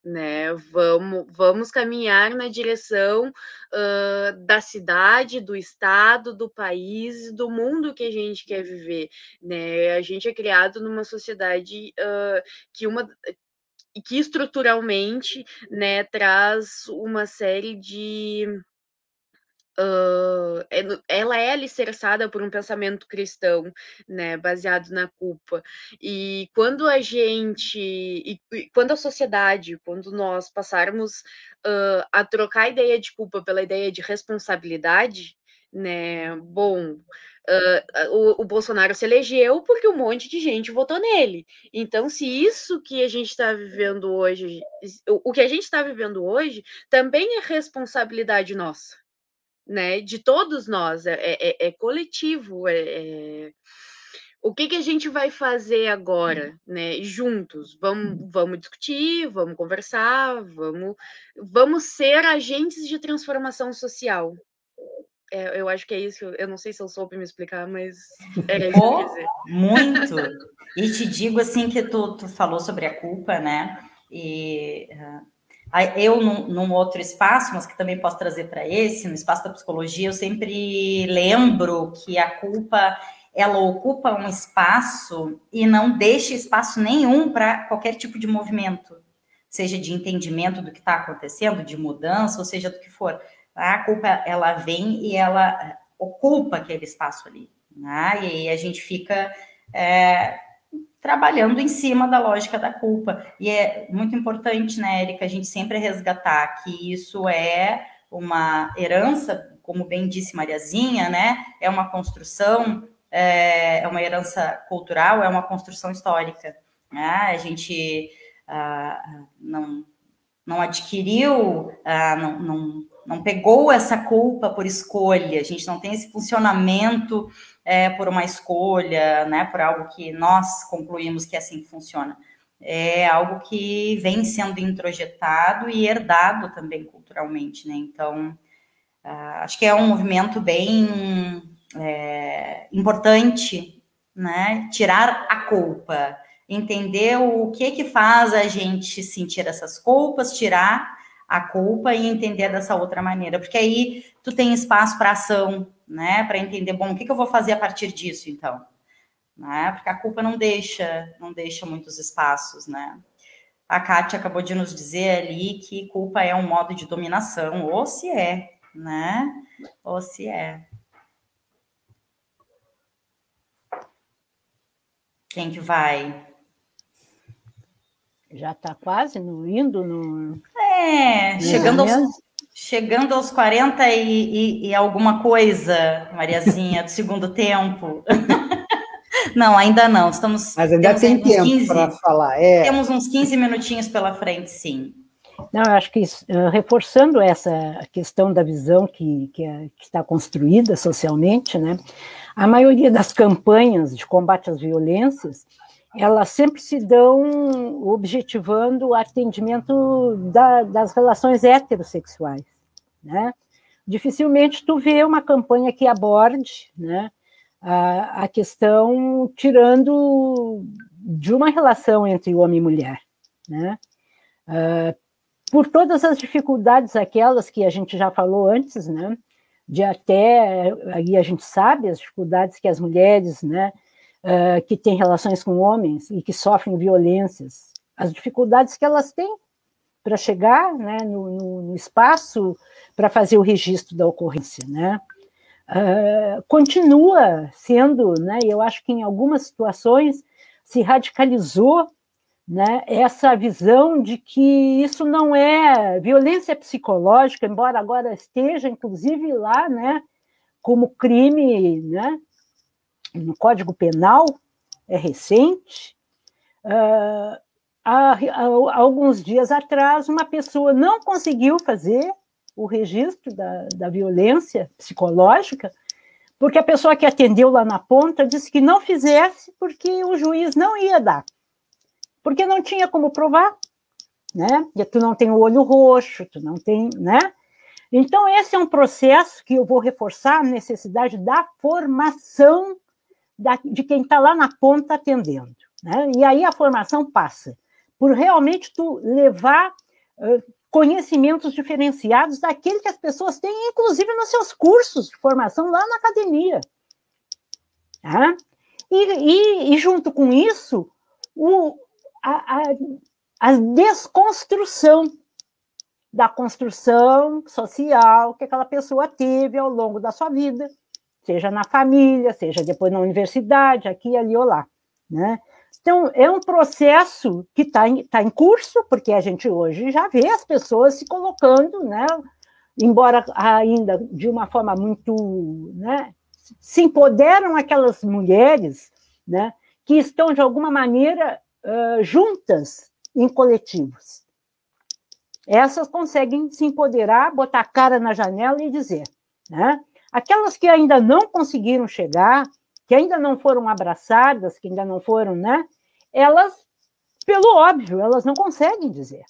né? Vamos, vamos caminhar na direção uh, da cidade, do estado, do país, do mundo que a gente quer viver, né? A gente é criado numa sociedade uh, que uma e que estruturalmente né, traz uma série de. Uh, ela é alicerçada por um pensamento cristão, né, baseado na culpa. E quando a gente, e, e quando a sociedade, quando nós passarmos uh, a trocar a ideia de culpa pela ideia de responsabilidade, né? Bom, uh, o, o, Bolsonaro se elegeu porque um monte de gente votou nele. Então, se isso que a gente está vivendo hoje, o, o que a gente está vivendo hoje, também é responsabilidade nossa, né? De todos nós, é, é, é coletivo, é, é o que, que a gente vai fazer agora, né? Juntos, vamos, vamos discutir, vamos conversar, vamos, vamos ser agentes de transformação social. É, eu acho que é isso. Eu não sei se eu soube me explicar, mas era isso oh. Muito. E te digo assim que tu, tu falou sobre a culpa, né? E uh, eu num, num, outro espaço, mas que também posso trazer para esse, no espaço da psicologia, eu sempre lembro que a culpa ela ocupa um espaço e não deixa espaço nenhum para qualquer tipo de movimento, seja de entendimento do que está acontecendo, de mudança, ou seja do que for. A culpa ela vem e ela ocupa aquele espaço ali, né? e aí a gente fica é, trabalhando em cima da lógica da culpa. E é muito importante, né, Érica, a gente sempre resgatar que isso é uma herança, como bem disse Mariazinha, né? É uma construção é, é uma herança cultural, é uma construção histórica. Né? A gente ah, não, não adquiriu, ah, não, não pegou essa culpa por escolha, a gente não tem esse funcionamento é, por uma escolha, né, por algo que nós concluímos que é assim que funciona. É algo que vem sendo introjetado e herdado também culturalmente, né? Então, ah, acho que é um movimento bem é, importante, né? Tirar a culpa, entender o que que faz a gente sentir essas culpas, tirar a culpa e entender dessa outra maneira, porque aí tu tem espaço para ação, né? Para entender, bom, o que, que eu vou fazer a partir disso, então, né? Porque a culpa não deixa, não deixa muitos espaços, né? A Kátia acabou de nos dizer ali que culpa é um modo de dominação, ou se é, né? Ou se é. Quem que vai? Já está quase no, indo no. É, chegando aos, chegando aos 40 e, e, e alguma coisa, Mariazinha, do segundo tempo. [laughs] Não, ainda não. Estamos. Mas ainda tem tempo para falar. É. Temos uns 15 minutinhos pela frente, sim. Não, eu acho que uh, reforçando essa questão da visão que, que, é, que, está construída socialmente, né, a maioria das campanhas de combate às violências, elas sempre se dão objetivando o atendimento da, das relações heterossexuais, né? Dificilmente tu vê uma campanha que aborde, né, a, a questão tirando de uma relação entre homem e mulher, né? Uh, por todas as dificuldades aquelas que a gente já falou antes, né? De até aí a gente sabe as dificuldades que as mulheres, né? Uh, que têm relações com homens e que sofrem violências, as dificuldades que elas têm para chegar, né? No, no, no espaço para fazer o registro da ocorrência, né? Uh, continua sendo, né? Eu acho que em algumas situações se radicalizou né, essa visão de que isso não é violência psicológica, embora agora esteja, inclusive, lá né, como crime né, no Código Penal, é recente. Uh, há, há, alguns dias atrás, uma pessoa não conseguiu fazer o registro da, da violência psicológica, porque a pessoa que atendeu lá na ponta disse que não fizesse porque o juiz não ia dar porque não tinha como provar, né? E tu não tem o olho roxo, tu não tem, né? Então, esse é um processo que eu vou reforçar a necessidade da formação da, de quem está lá na ponta atendendo. Né? E aí a formação passa por realmente tu levar uh, conhecimentos diferenciados daquele que as pessoas têm, inclusive nos seus cursos de formação lá na academia. Tá? E, e, e junto com isso, o, a, a, a desconstrução da construção social que aquela pessoa teve ao longo da sua vida, seja na família, seja depois na universidade, aqui, ali ou lá, né? Então, é um processo que está em, tá em curso, porque a gente hoje já vê as pessoas se colocando, né, embora ainda de uma forma muito, né, se empoderam aquelas mulheres, né, que estão de alguma maneira uh, juntas em coletivos. Essas conseguem se empoderar, botar a cara na janela e dizer, né? Aquelas que ainda não conseguiram chegar, que ainda não foram abraçadas, que ainda não foram, né? Elas, pelo óbvio, elas não conseguem dizer.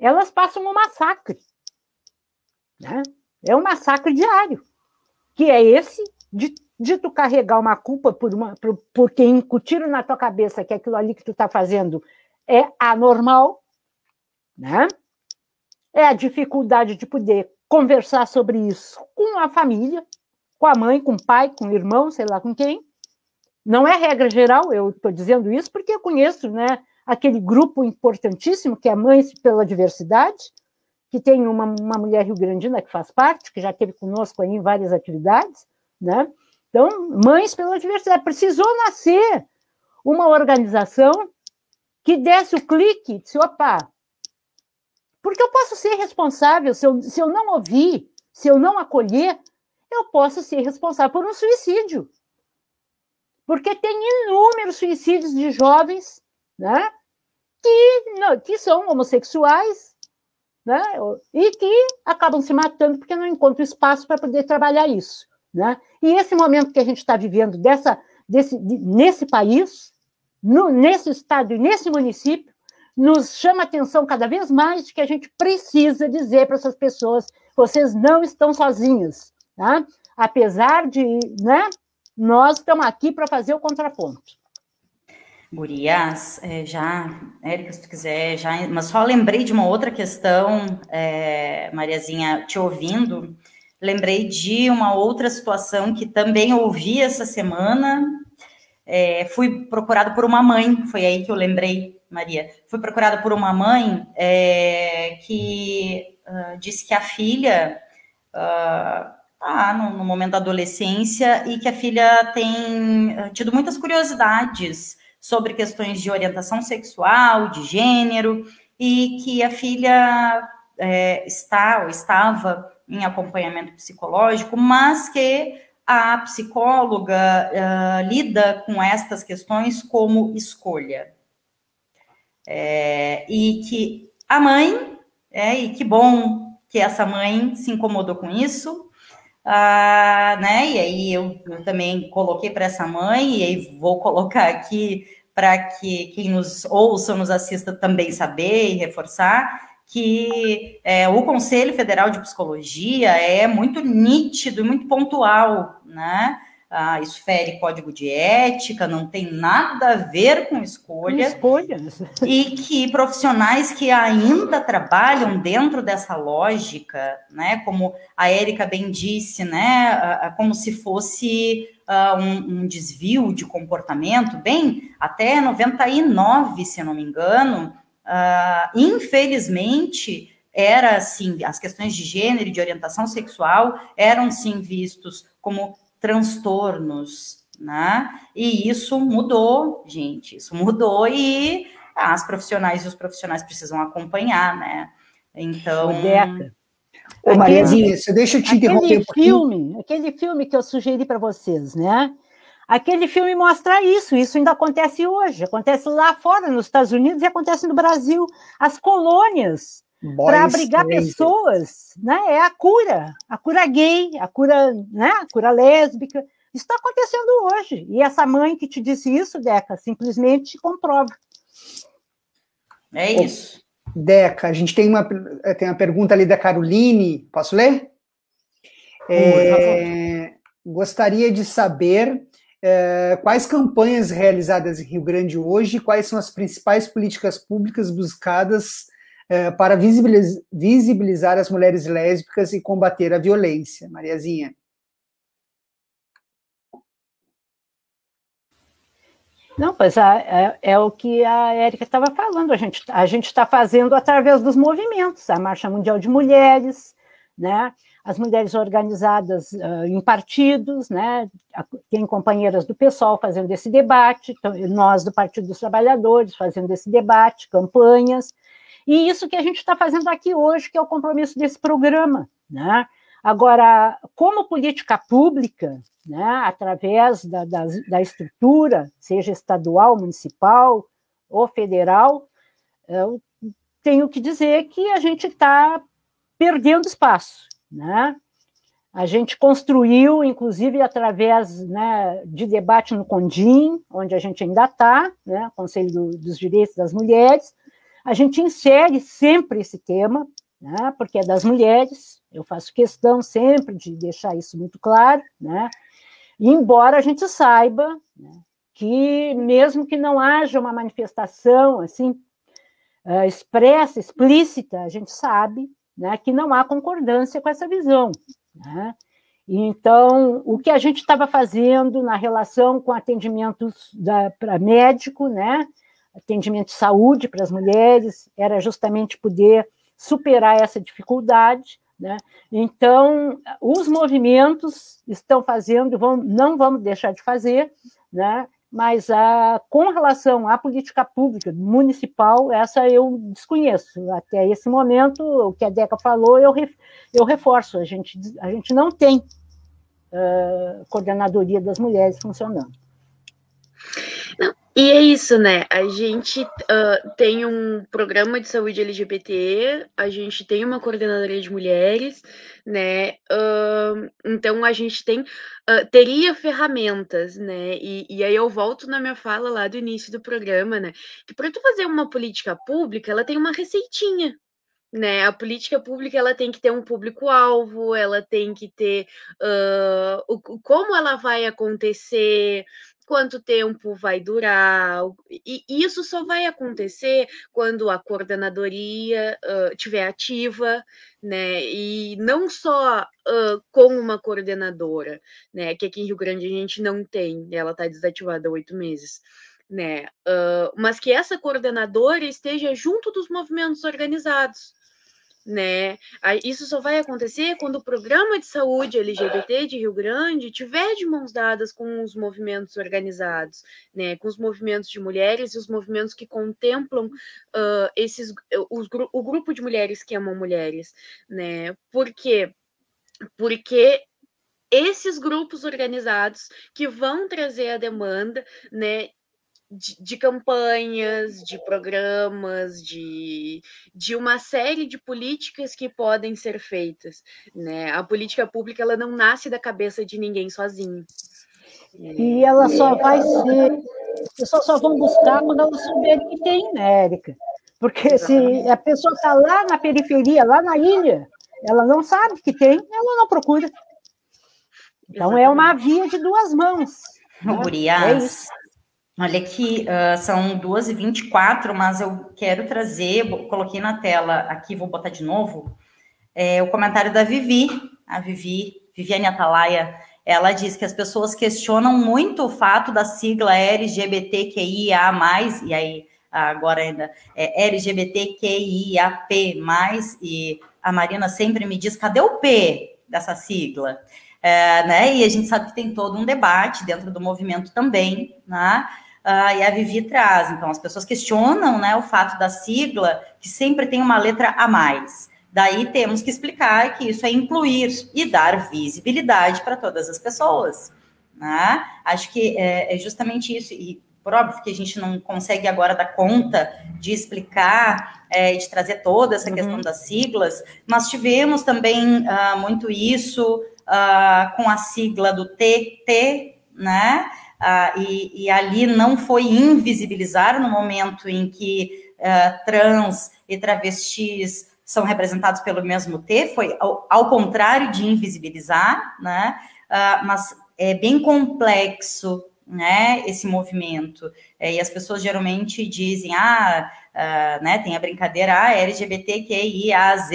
Elas passam um massacre. Né? É um massacre diário, que é esse de, de tu carregar uma culpa por, uma, por, porque incutiram na tua cabeça que aquilo ali que tu está fazendo é anormal, né? É a dificuldade de poder conversar sobre isso com a família, com a mãe, com o pai, com o irmão, sei lá com quem. Não é regra geral, eu estou dizendo isso porque eu conheço, né? Aquele grupo importantíssimo que é Mães pela Diversidade, que tem uma, uma mulher rio-grandina que faz parte, que já esteve conosco aí em várias atividades, né? Então, Mães pela Diversidade. Precisou nascer uma organização que desse o clique, disse, opa, porque eu posso ser responsável, se eu, se eu não ouvir, se eu não acolher, eu posso ser responsável por um suicídio. Porque tem inúmeros suicídios de jovens né, que, que são homossexuais, né? E que acabam se matando porque não encontram espaço para poder trabalhar isso, né? E esse momento que a gente está vivendo dessa, desse, nesse país, no, nesse estado e nesse município, nos chama a atenção cada vez mais de que a gente precisa dizer para essas pessoas: vocês não estão sozinhas, tá? Apesar de, né? Nós estamos aqui para fazer o contraponto. Gurias, é, já, Érica, se tu quiser, já, mas só lembrei de uma outra questão, é, Mariazinha, te ouvindo, lembrei de uma outra situação que também ouvi essa semana, é, fui procurada por uma mãe, foi aí que eu lembrei, Maria, fui procurada por uma mãe é, que uh, disse que a filha uh, tá no, no momento da adolescência e que a filha tem uh, tido muitas curiosidades sobre questões de orientação sexual, de gênero, e que a filha é, está ou estava em acompanhamento psicológico, mas que a psicóloga uh, lida com estas questões como escolha. É, e que a mãe, é, e que bom que essa mãe se incomodou com isso, ah, né? E aí eu, eu também coloquei para essa mãe, e aí vou [laughs] colocar aqui para que quem nos ouça, nos assista também saber e reforçar que é, o Conselho Federal de Psicologia é muito nítido e muito pontual, né? Ah, isso fere código de ética, não tem nada a ver com escolha. Escolhas. [laughs] E que profissionais que ainda trabalham dentro dessa lógica, né, como a Érica bem disse, né, como se fosse uh, um, um, desvio de comportamento, bem, até 99, se não me engano, uh, infelizmente, era assim, as questões de gênero e de orientação sexual eram sim vistos como transtornos, né? E isso mudou, gente, isso mudou e as profissionais e os profissionais precisam acompanhar, né? Então. Deca. Ô, Mariazinha, deixa eu te interromper aquele um filme, aquele filme que eu sugeri para vocês, né? Aquele filme mostra isso, isso ainda acontece hoje, acontece lá fora, nos Estados Unidos, e acontece no Brasil. As colônias para abrigar pessoas, né? É a cura, a cura gay, a cura, né? A cura lésbica. Isso está acontecendo hoje. E essa mãe que te disse isso, Deca, simplesmente comprova. É isso. Deca, a gente tem uma, tem uma pergunta ali da Caroline. Posso ler? É, gostaria de saber é, quais campanhas realizadas em Rio Grande hoje, quais são as principais políticas públicas buscadas é, para visibilizar as mulheres lésbicas e combater a violência. Mariazinha. Não, pois é, é, o que a Érica estava falando, a gente a está fazendo através dos movimentos, a Marcha Mundial de Mulheres, né? as mulheres organizadas uh, em partidos, né? tem companheiras do PSOL fazendo esse debate, então, nós do Partido dos Trabalhadores fazendo esse debate, campanhas, E isso que a gente está fazendo aqui hoje, que é o compromisso desse programa. Né? Agora, como política pública, né, através da, da, da estrutura, seja estadual, municipal ou federal, eu tenho que dizer que a gente está perdendo espaço. Né? A gente construiu, inclusive, através né, de debate no Condim, onde a gente ainda está, né, Conselho do, dos Direitos das Mulheres, a gente insere sempre esse tema, né, porque é das mulheres, eu faço questão sempre de deixar isso muito claro, né, embora a gente saiba né, que, mesmo que não haja uma manifestação assim uh, expressa, explícita, a gente sabe né, que não há concordância com essa visão. Né? Então, o que a gente estava fazendo na relação com atendimentos para médico, né, atendimento de saúde para as mulheres, era justamente poder superar essa dificuldade. Né? Então, os movimentos estão fazendo, vão, não vamos deixar de fazer, né? mas a, com relação à política pública municipal, essa eu desconheço. Até esse momento, o que a Deca falou, eu, eu reforço, a gente, a gente não tem uh, coordenadoria das mulheres funcionando. E é isso, né? A gente uh, tem um programa de saúde LGBT, a gente tem uma coordenadora de mulheres, né? Uh, então a gente tem uh, teria ferramentas, né? E, e, aí eu volto na minha fala lá do início do programa, né? Que para tu fazer uma política pública, ela tem uma receitinha, né? A política pública ela tem que ter um público-alvo, ela tem que ter uh, o, como ela vai acontecer, quanto tempo vai durar, e isso só vai acontecer quando a coordenadoria uh, tiver ativa, né? E não só uh, com uma coordenadora, né? Que aqui em Rio Grande a gente não tem, ela está desativada há oito meses. Né, uh, mas que essa coordenadora esteja junto dos movimentos organizados, né? Isso só vai acontecer quando o programa de saúde LGBT de Rio Grande tiver de mãos dadas com os movimentos organizados, né? Com os movimentos de mulheres e os movimentos que contemplam uh, esses os, o grupo de mulheres que amam mulheres, né? Por quê? Porque esses grupos organizados que vão trazer a demanda, né, de, de, campanhas, de programas, de, de uma série de políticas que podem ser feitas. Né? A política pública ela não nasce da cabeça de ninguém sozinho. E ela só vai ser. As pessoas só vão buscar quando elas souberem que tem, né, Érica? Porque Exatamente. se a pessoa está lá na periferia, lá na ilha, ela não sabe que tem, ela não procura. Então Exatamente. é uma via de duas mãos. Né? Olha aqui, uh, são 2h24, mas eu quero trazer, coloquei na tela aqui, vou botar de novo, é, o comentário da Vivi, a Vivi, Viviane Atalaia, ela diz que as pessoas questionam muito o fato da sigla LGBTQIA+, e aí agora ainda é LGBTQIAP+, e a Marina sempre me diz, cadê o P dessa sigla? É, né? E a gente sabe que tem todo um debate dentro do movimento também, né? Uh, e a Vivi traz. Então, as pessoas questionam né, o fato da sigla, que sempre tem uma letra a mais. Daí temos que explicar que isso é incluir e dar visibilidade para todas as pessoas. Né? Acho que é, é, justamente isso. E por óbvio que a gente não consegue agora dar conta de explicar é, de trazer toda essa uhum. questão das siglas, mas tivemos também uh, muito isso uh, com a sigla do TT, né? Uh, e, e, ali não foi invisibilizar no momento em que uh, trans e travestis são representados pelo mesmo T, foi ao, ao contrário de invisibilizar, né? Mas é bem complexo, né? Esse movimento é, e as pessoas geralmente dizem, ah, né? Tem a brincadeira, ah, LGBTQIAZ,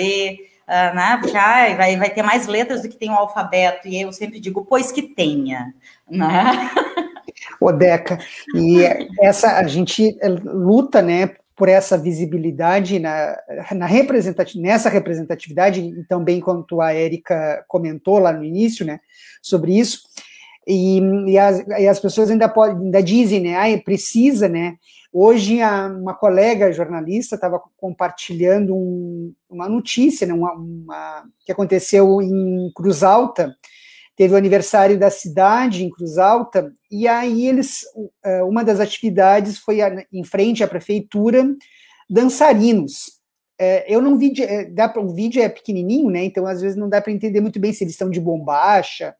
uh, né? Porque vai, vai ter mais letras do que tem o alfabeto, e eu sempre digo, pois que tenha, né? [laughs] Odeca. E essa a gente eh, luta, né, por essa visibilidade na, na representatividade, nessa representatividade, e também quanto a Érica comentou lá no início, né, sobre isso. E, e, as, e as pessoas ainda, podem, ainda dizem, né? Ah, precisa, né? Hoje, a, uma colega jornalista estava compartilhando um, uma notícia né, uma, uma, que aconteceu em Cruz Alta. Teve o aniversário da cidade em Cruz Alta, e aí eles, é, uma das atividades foi em frente à prefeitura, dançarinos. É, eu não vi, é, dá o vídeo é pequenininho, né? Então às vezes não dá para entender muito bem se eles estão de bombacha.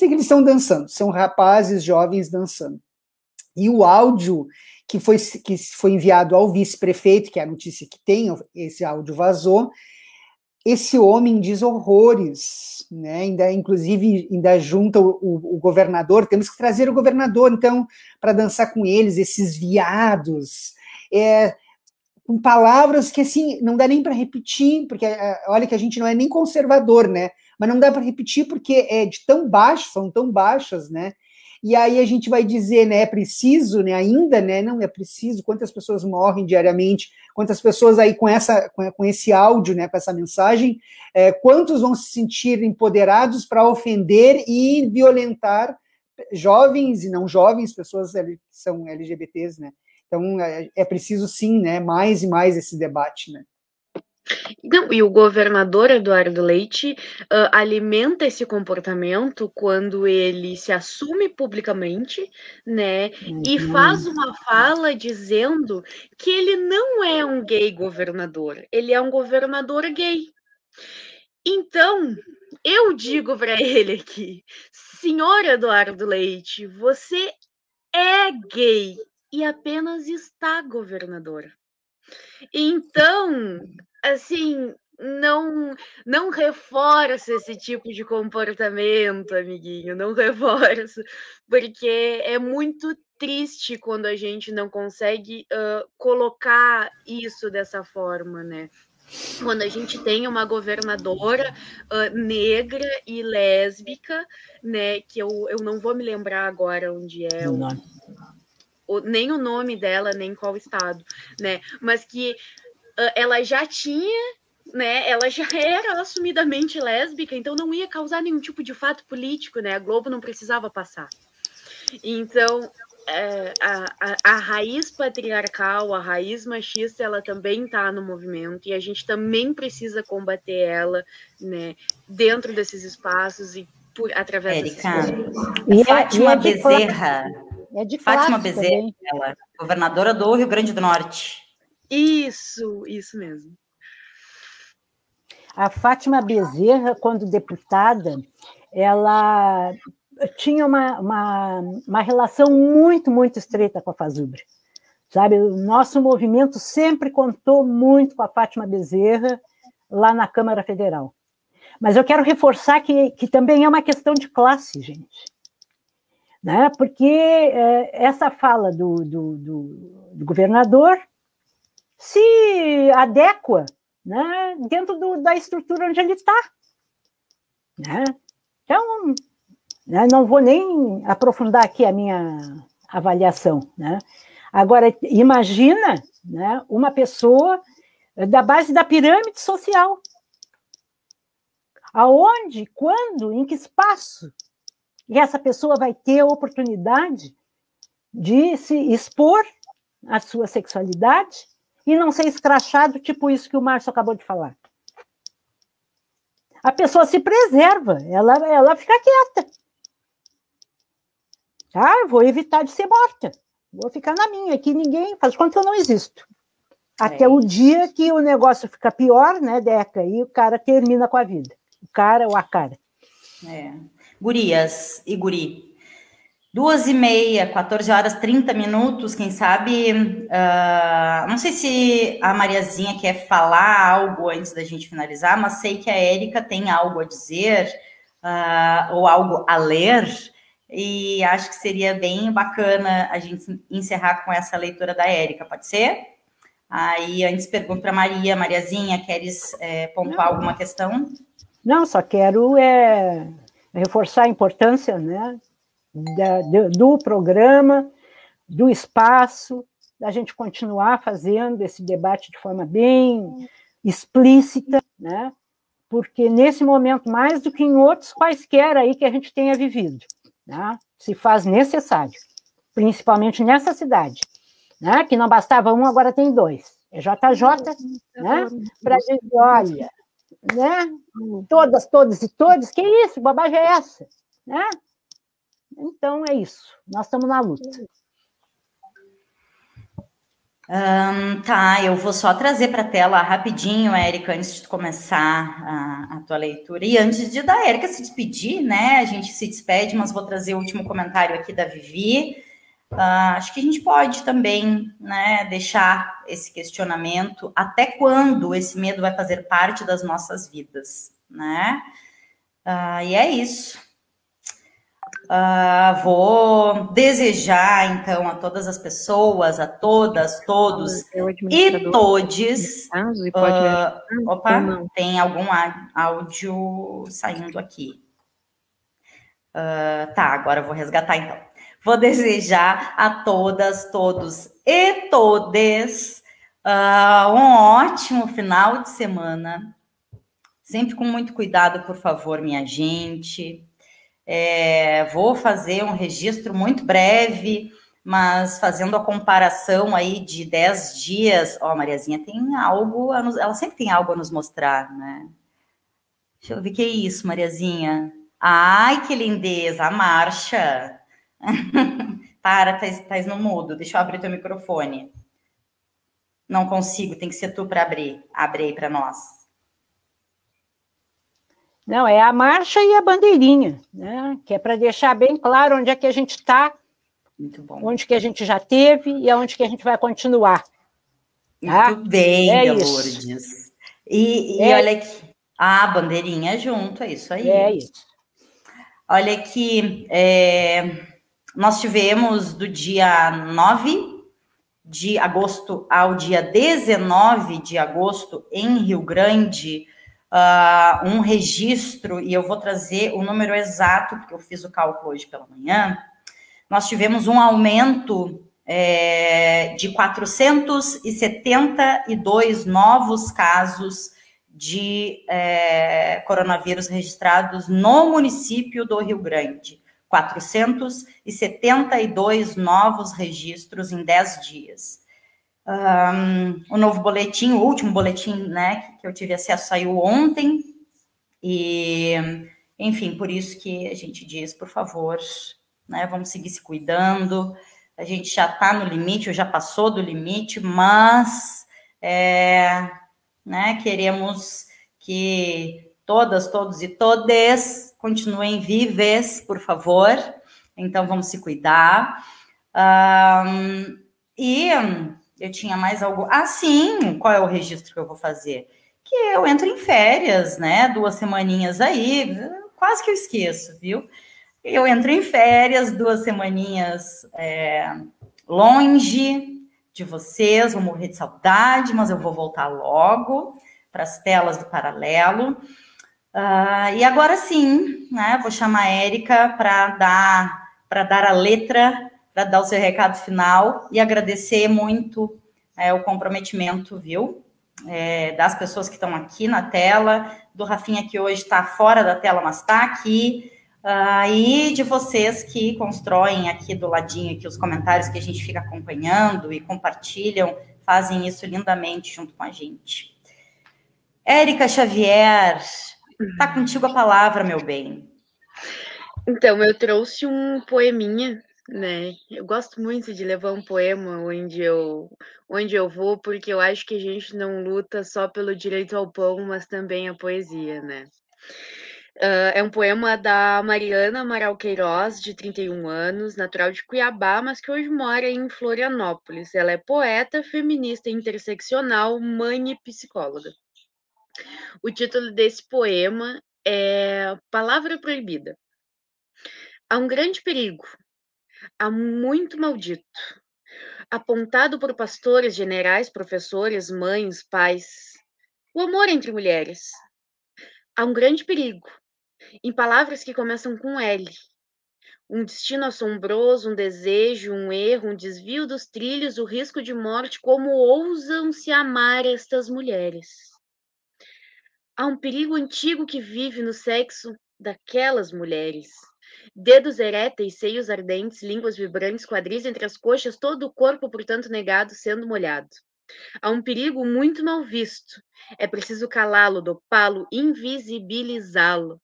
Sei que eles estão dançando, são rapazes jovens dançando. E o áudio que foi, que foi enviado ao vice-prefeito, que é a notícia que tem, esse áudio vazou, esse homem diz horrores, né? Ainda, inclusive, ainda junta o, o, governador. Temos que trazer o governador, então, para dançar com eles, esses viados, é, com palavras que assim não dá nem para repetir, porque é, olha que a gente não é nem conservador, né? Mas não dá para repetir porque é de tão baixo, são tão baixas, né? E aí a gente vai dizer, né, é preciso, né, ainda, né, não é preciso, quantas pessoas morrem diariamente, quantas pessoas aí com, essa, com, esse áudio, né, com essa mensagem, é, quantos vão se sentir empoderados para ofender e violentar jovens e não jovens, pessoas que são LGBTs, né? Então é, é preciso sim, né, mais e mais esse debate, né? Não, e o governador Eduardo Leite uh, alimenta esse comportamento quando ele se assume publicamente, né, uhum. e faz uma fala dizendo que ele não é um gay governador, ele é um governador gay. Então, eu digo para ele aqui, senhor Eduardo Leite, você é gay e apenas está governador. Então, assim, não não reforça esse tipo de comportamento, amiguinho, não [laughs] reforça, porque é muito triste quando a gente não consegue uh, colocar isso dessa forma, né? Quando a gente tem uma governadora uh, negra e lésbica, né? Que eu, eu não vou me lembrar agora onde é o, o, nem o nome dela, nem qual estado, né? Mas que ela já tinha né, ela já [laughs] era assumidamente lésbica, então não ia causar nenhum tipo de fato político, né? A Globo não precisava passar. Então, é, a, a, a, raiz patriarcal, a raiz machista, ela também está no movimento e a gente também precisa combater ela, né, dentro desses espaços e por através Érica, e Fátima é, e é Bezerra. É de Fátima Bezerra, ela, governadora do Rio Grande do Norte. Isso, isso mesmo. A Fátima Bezerra, quando deputada, ela tinha uma, uma, uma relação muito, muito estreita com a Fazubra. Sabe, o nosso movimento sempre contou muito com a Fátima Bezerra lá na Câmara Federal. Mas eu quero reforçar que, que também é uma questão de classe, gente. Né? Porque é, essa fala do, do, do, do governador se adequa né, dentro do, da estrutura onde ele está. Né? Então, né, não vou nem aprofundar aqui a minha avaliação. Né? Agora, imagina né, uma pessoa da base da pirâmide social. Aonde, quando, em que espaço e essa pessoa vai ter a oportunidade de se expor à sua sexualidade, e não ser escrachado, tipo isso que o Márcio acabou de falar. A pessoa se preserva, ela, ela fica quieta. Ah, vou evitar de ser morta. Vou ficar na minha, que ninguém faz conta que eu não existo. Até é o dia que o negócio fica pior, né, Deca? E o cara termina com a vida. O cara ou a cara. É. Gurias e guri, Duas e meia, 14 horas, 30 minutos, quem sabe. Uh, não sei se a Mariazinha quer falar algo antes da gente finalizar, mas sei que a Érica tem algo a dizer uh, ou algo a ler, e acho que seria bem bacana a gente encerrar com essa leitura da Érica, pode ser? Aí antes pergunto para Maria, Mariazinha, queres é, pontuar não. alguma questão? Não, só quero é, reforçar a importância, né? Da, do programa, do espaço, da gente continuar fazendo esse debate de forma bem explícita, né? porque nesse momento, mais do que em outros quaisquer aí que a gente tenha vivido, né? se faz necessário, principalmente nessa cidade, né? Que não bastava um, agora tem dois. É JJ, né? Para dizer, olha, né? Todas, todos e todos, que isso? Bobagem é essa, né? Então é isso. Nós estamos na luta. Um, tá, eu vou só trazer para a tela rapidinho, Érica, antes de começar a, a, tua leitura. E antes de da Érica se despedir, né? A gente se despede, mas vou trazer o último comentário aqui da Vivi. Uh, acho que a gente pode também né, deixar esse questionamento até quando esse medo vai fazer parte das nossas vidas, né? Uh, e é isso. Uh, vou desejar, então, a todas as pessoas, a todas, todos e todes. Uh, opa, tem algum áudio saindo aqui. Uh, tá, agora eu vou resgatar, então. Vou desejar a todas, todos e todes um ótimo final de semana. Sempre com muito cuidado, por favor, minha gente. É, vou fazer um registro muito breve, mas fazendo a comparação aí de 10 dias. Ó, oh, Mariazinha tem algo, nos, ela sempre tem algo a nos mostrar, né? Deixa eu ver que é isso, Mariazinha. Ai, que lindeza, a marcha. [laughs] Para, tá, tá no mudo. Deixa eu abrir teu microfone. Não consigo, tem que ser tu para abrir. Abre aí para nós. Não, é a marcha e a bandeirinha, né? Que é para deixar bem claro onde é que a gente está, onde que a gente já teve e aonde que a gente vai continuar. Tá? Muito bem, é Lourdes. E, e é. olha aqui, a bandeirinha junto, é isso aí. É isso. Olha aqui, é, nós tivemos do dia 9 de agosto ao dia 19 de agosto em Rio Grande, uh, um registro, e eu vou trazer o número exato, porque eu fiz o cálculo hoje pela manhã, nós tivemos um aumento é, de 472 novos casos de é, coronavírus registrados no município do Rio Grande. 472 novos registros em 10 dias. Um, o novo boletim, o último boletim, né, que eu tive acesso saiu ontem, e, enfim, por isso que a gente diz, por favor, né, vamos seguir se cuidando, a gente já está no limite, ou já passou do limite, mas, é, né, queremos que todas, todos e todes continuem vivas, por favor, então vamos se cuidar, um, e eu tinha mais algo. Ah, sim, qual é o registro que eu vou fazer? Que eu entro em férias, né? Duas semaninhas aí, quase que eu esqueço, viu? Eu entro em férias, duas semaninhas é, longe de vocês, vou morrer de saudade, mas eu vou voltar logo para as telas do paralelo. Uh, e agora sim, né? Vou chamar a Érica para dar para dar a letra para dar o seu recado final e agradecer muito é, o comprometimento, viu? É, das pessoas que estão aqui na tela, do Rafinha que hoje está fora da tela, mas está aqui, uh, e de vocês que constroem aqui do ladinho aqui os comentários que a gente fica acompanhando e compartilham, fazem isso lindamente junto com a gente. Érica Xavier, tá contigo a palavra, meu bem. Então, eu trouxe um poeminha né? Eu gosto muito de levar um poema onde eu, onde eu vou, porque eu acho que a gente não luta só pelo direito ao pão, mas também a poesia, né? Uh, é um poema da Mariana Amaral Queiroz, de 31 anos, natural de Cuiabá, mas que hoje mora em Florianópolis. Ela é poeta, feminista interseccional, mãe e psicóloga. O título desse poema é Palavra Proibida. Há um grande perigo há muito maldito, apontado por pastores, generais, professores, mães, pais. O amor entre mulheres. Há um grande perigo em palavras que começam com L. Um destino assombroso, um desejo, um erro, um desvio dos trilhos, o risco de morte, como ousam se amar estas mulheres. Há um perigo antigo que vive no sexo daquelas mulheres Dedos eréteis, seios ardentes, línguas vibrantes, quadris entre as coxas, todo o corpo, portanto, negado, sendo molhado. Há um perigo muito mal visto. É preciso calá-lo, dopá-lo, invisibilizá-lo.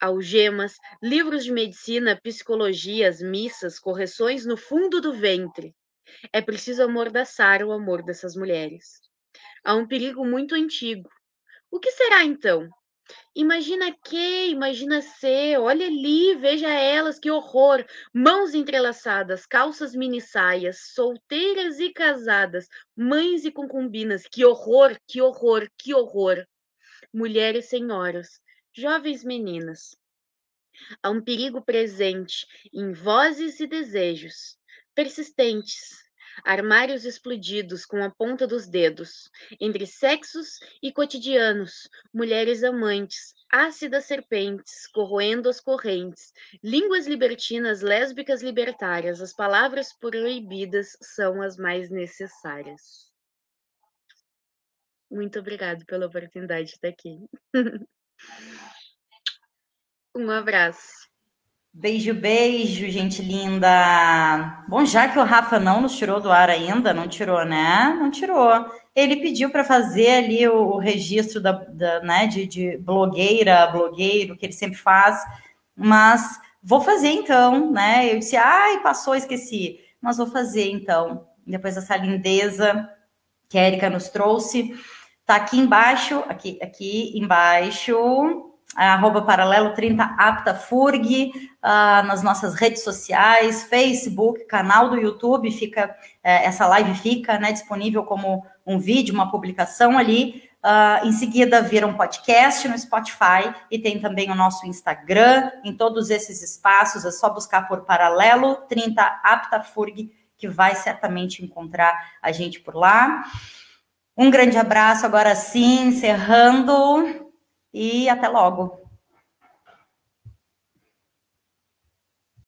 Algemas, livros de medicina, psicologias, missas, correções no fundo do ventre. É preciso amordaçar o amor dessas mulheres. Há um perigo muito antigo. O que será então? Imagina que, imagina ser, olha ali, veja elas, que horror! Mãos entrelaçadas, calças mini saias, solteiras e casadas, mães e concubinas, que horror, que horror, que horror! Mulheres senhoras, jovens meninas. Há um perigo presente em vozes e desejos, persistentes, armários explodidos com a ponta dos dedos, entre sexos e cotidianos, mulheres amantes, ácidas serpentes, corroendo as correntes, línguas libertinas, lésbicas libertárias, as palavras proibidas são as mais necessárias. Muito obrigado pela oportunidade de estar aqui. [laughs] um abraço. Beijo, beijo, gente linda. Bom, já que o Rafa não nos tirou do ar ainda, não tirou, né? Não tirou. Ele pediu para fazer ali o, o registro da, da né, de, de, blogueira, blogueiro, que ele sempre faz, mas vou fazer então, né? Eu disse, ai, passou, esqueci, mas vou fazer então. Depois dessa lindeza que a Erika nos trouxe, tá aqui embaixo, aqui, aqui embaixo, arroba paralelo 30 aptafurg, uh, nas nossas redes sociais, Facebook, canal do YouTube, fica uh, essa live fica né, disponível como um vídeo, uma publicação ali. Uh, em seguida, vira um podcast no Spotify e tem também o nosso Instagram. Em todos esses espaços, é só buscar por paralelo 30 aptafurg, que vai certamente encontrar a gente por lá. Um grande abraço agora sim, encerrando e até logo.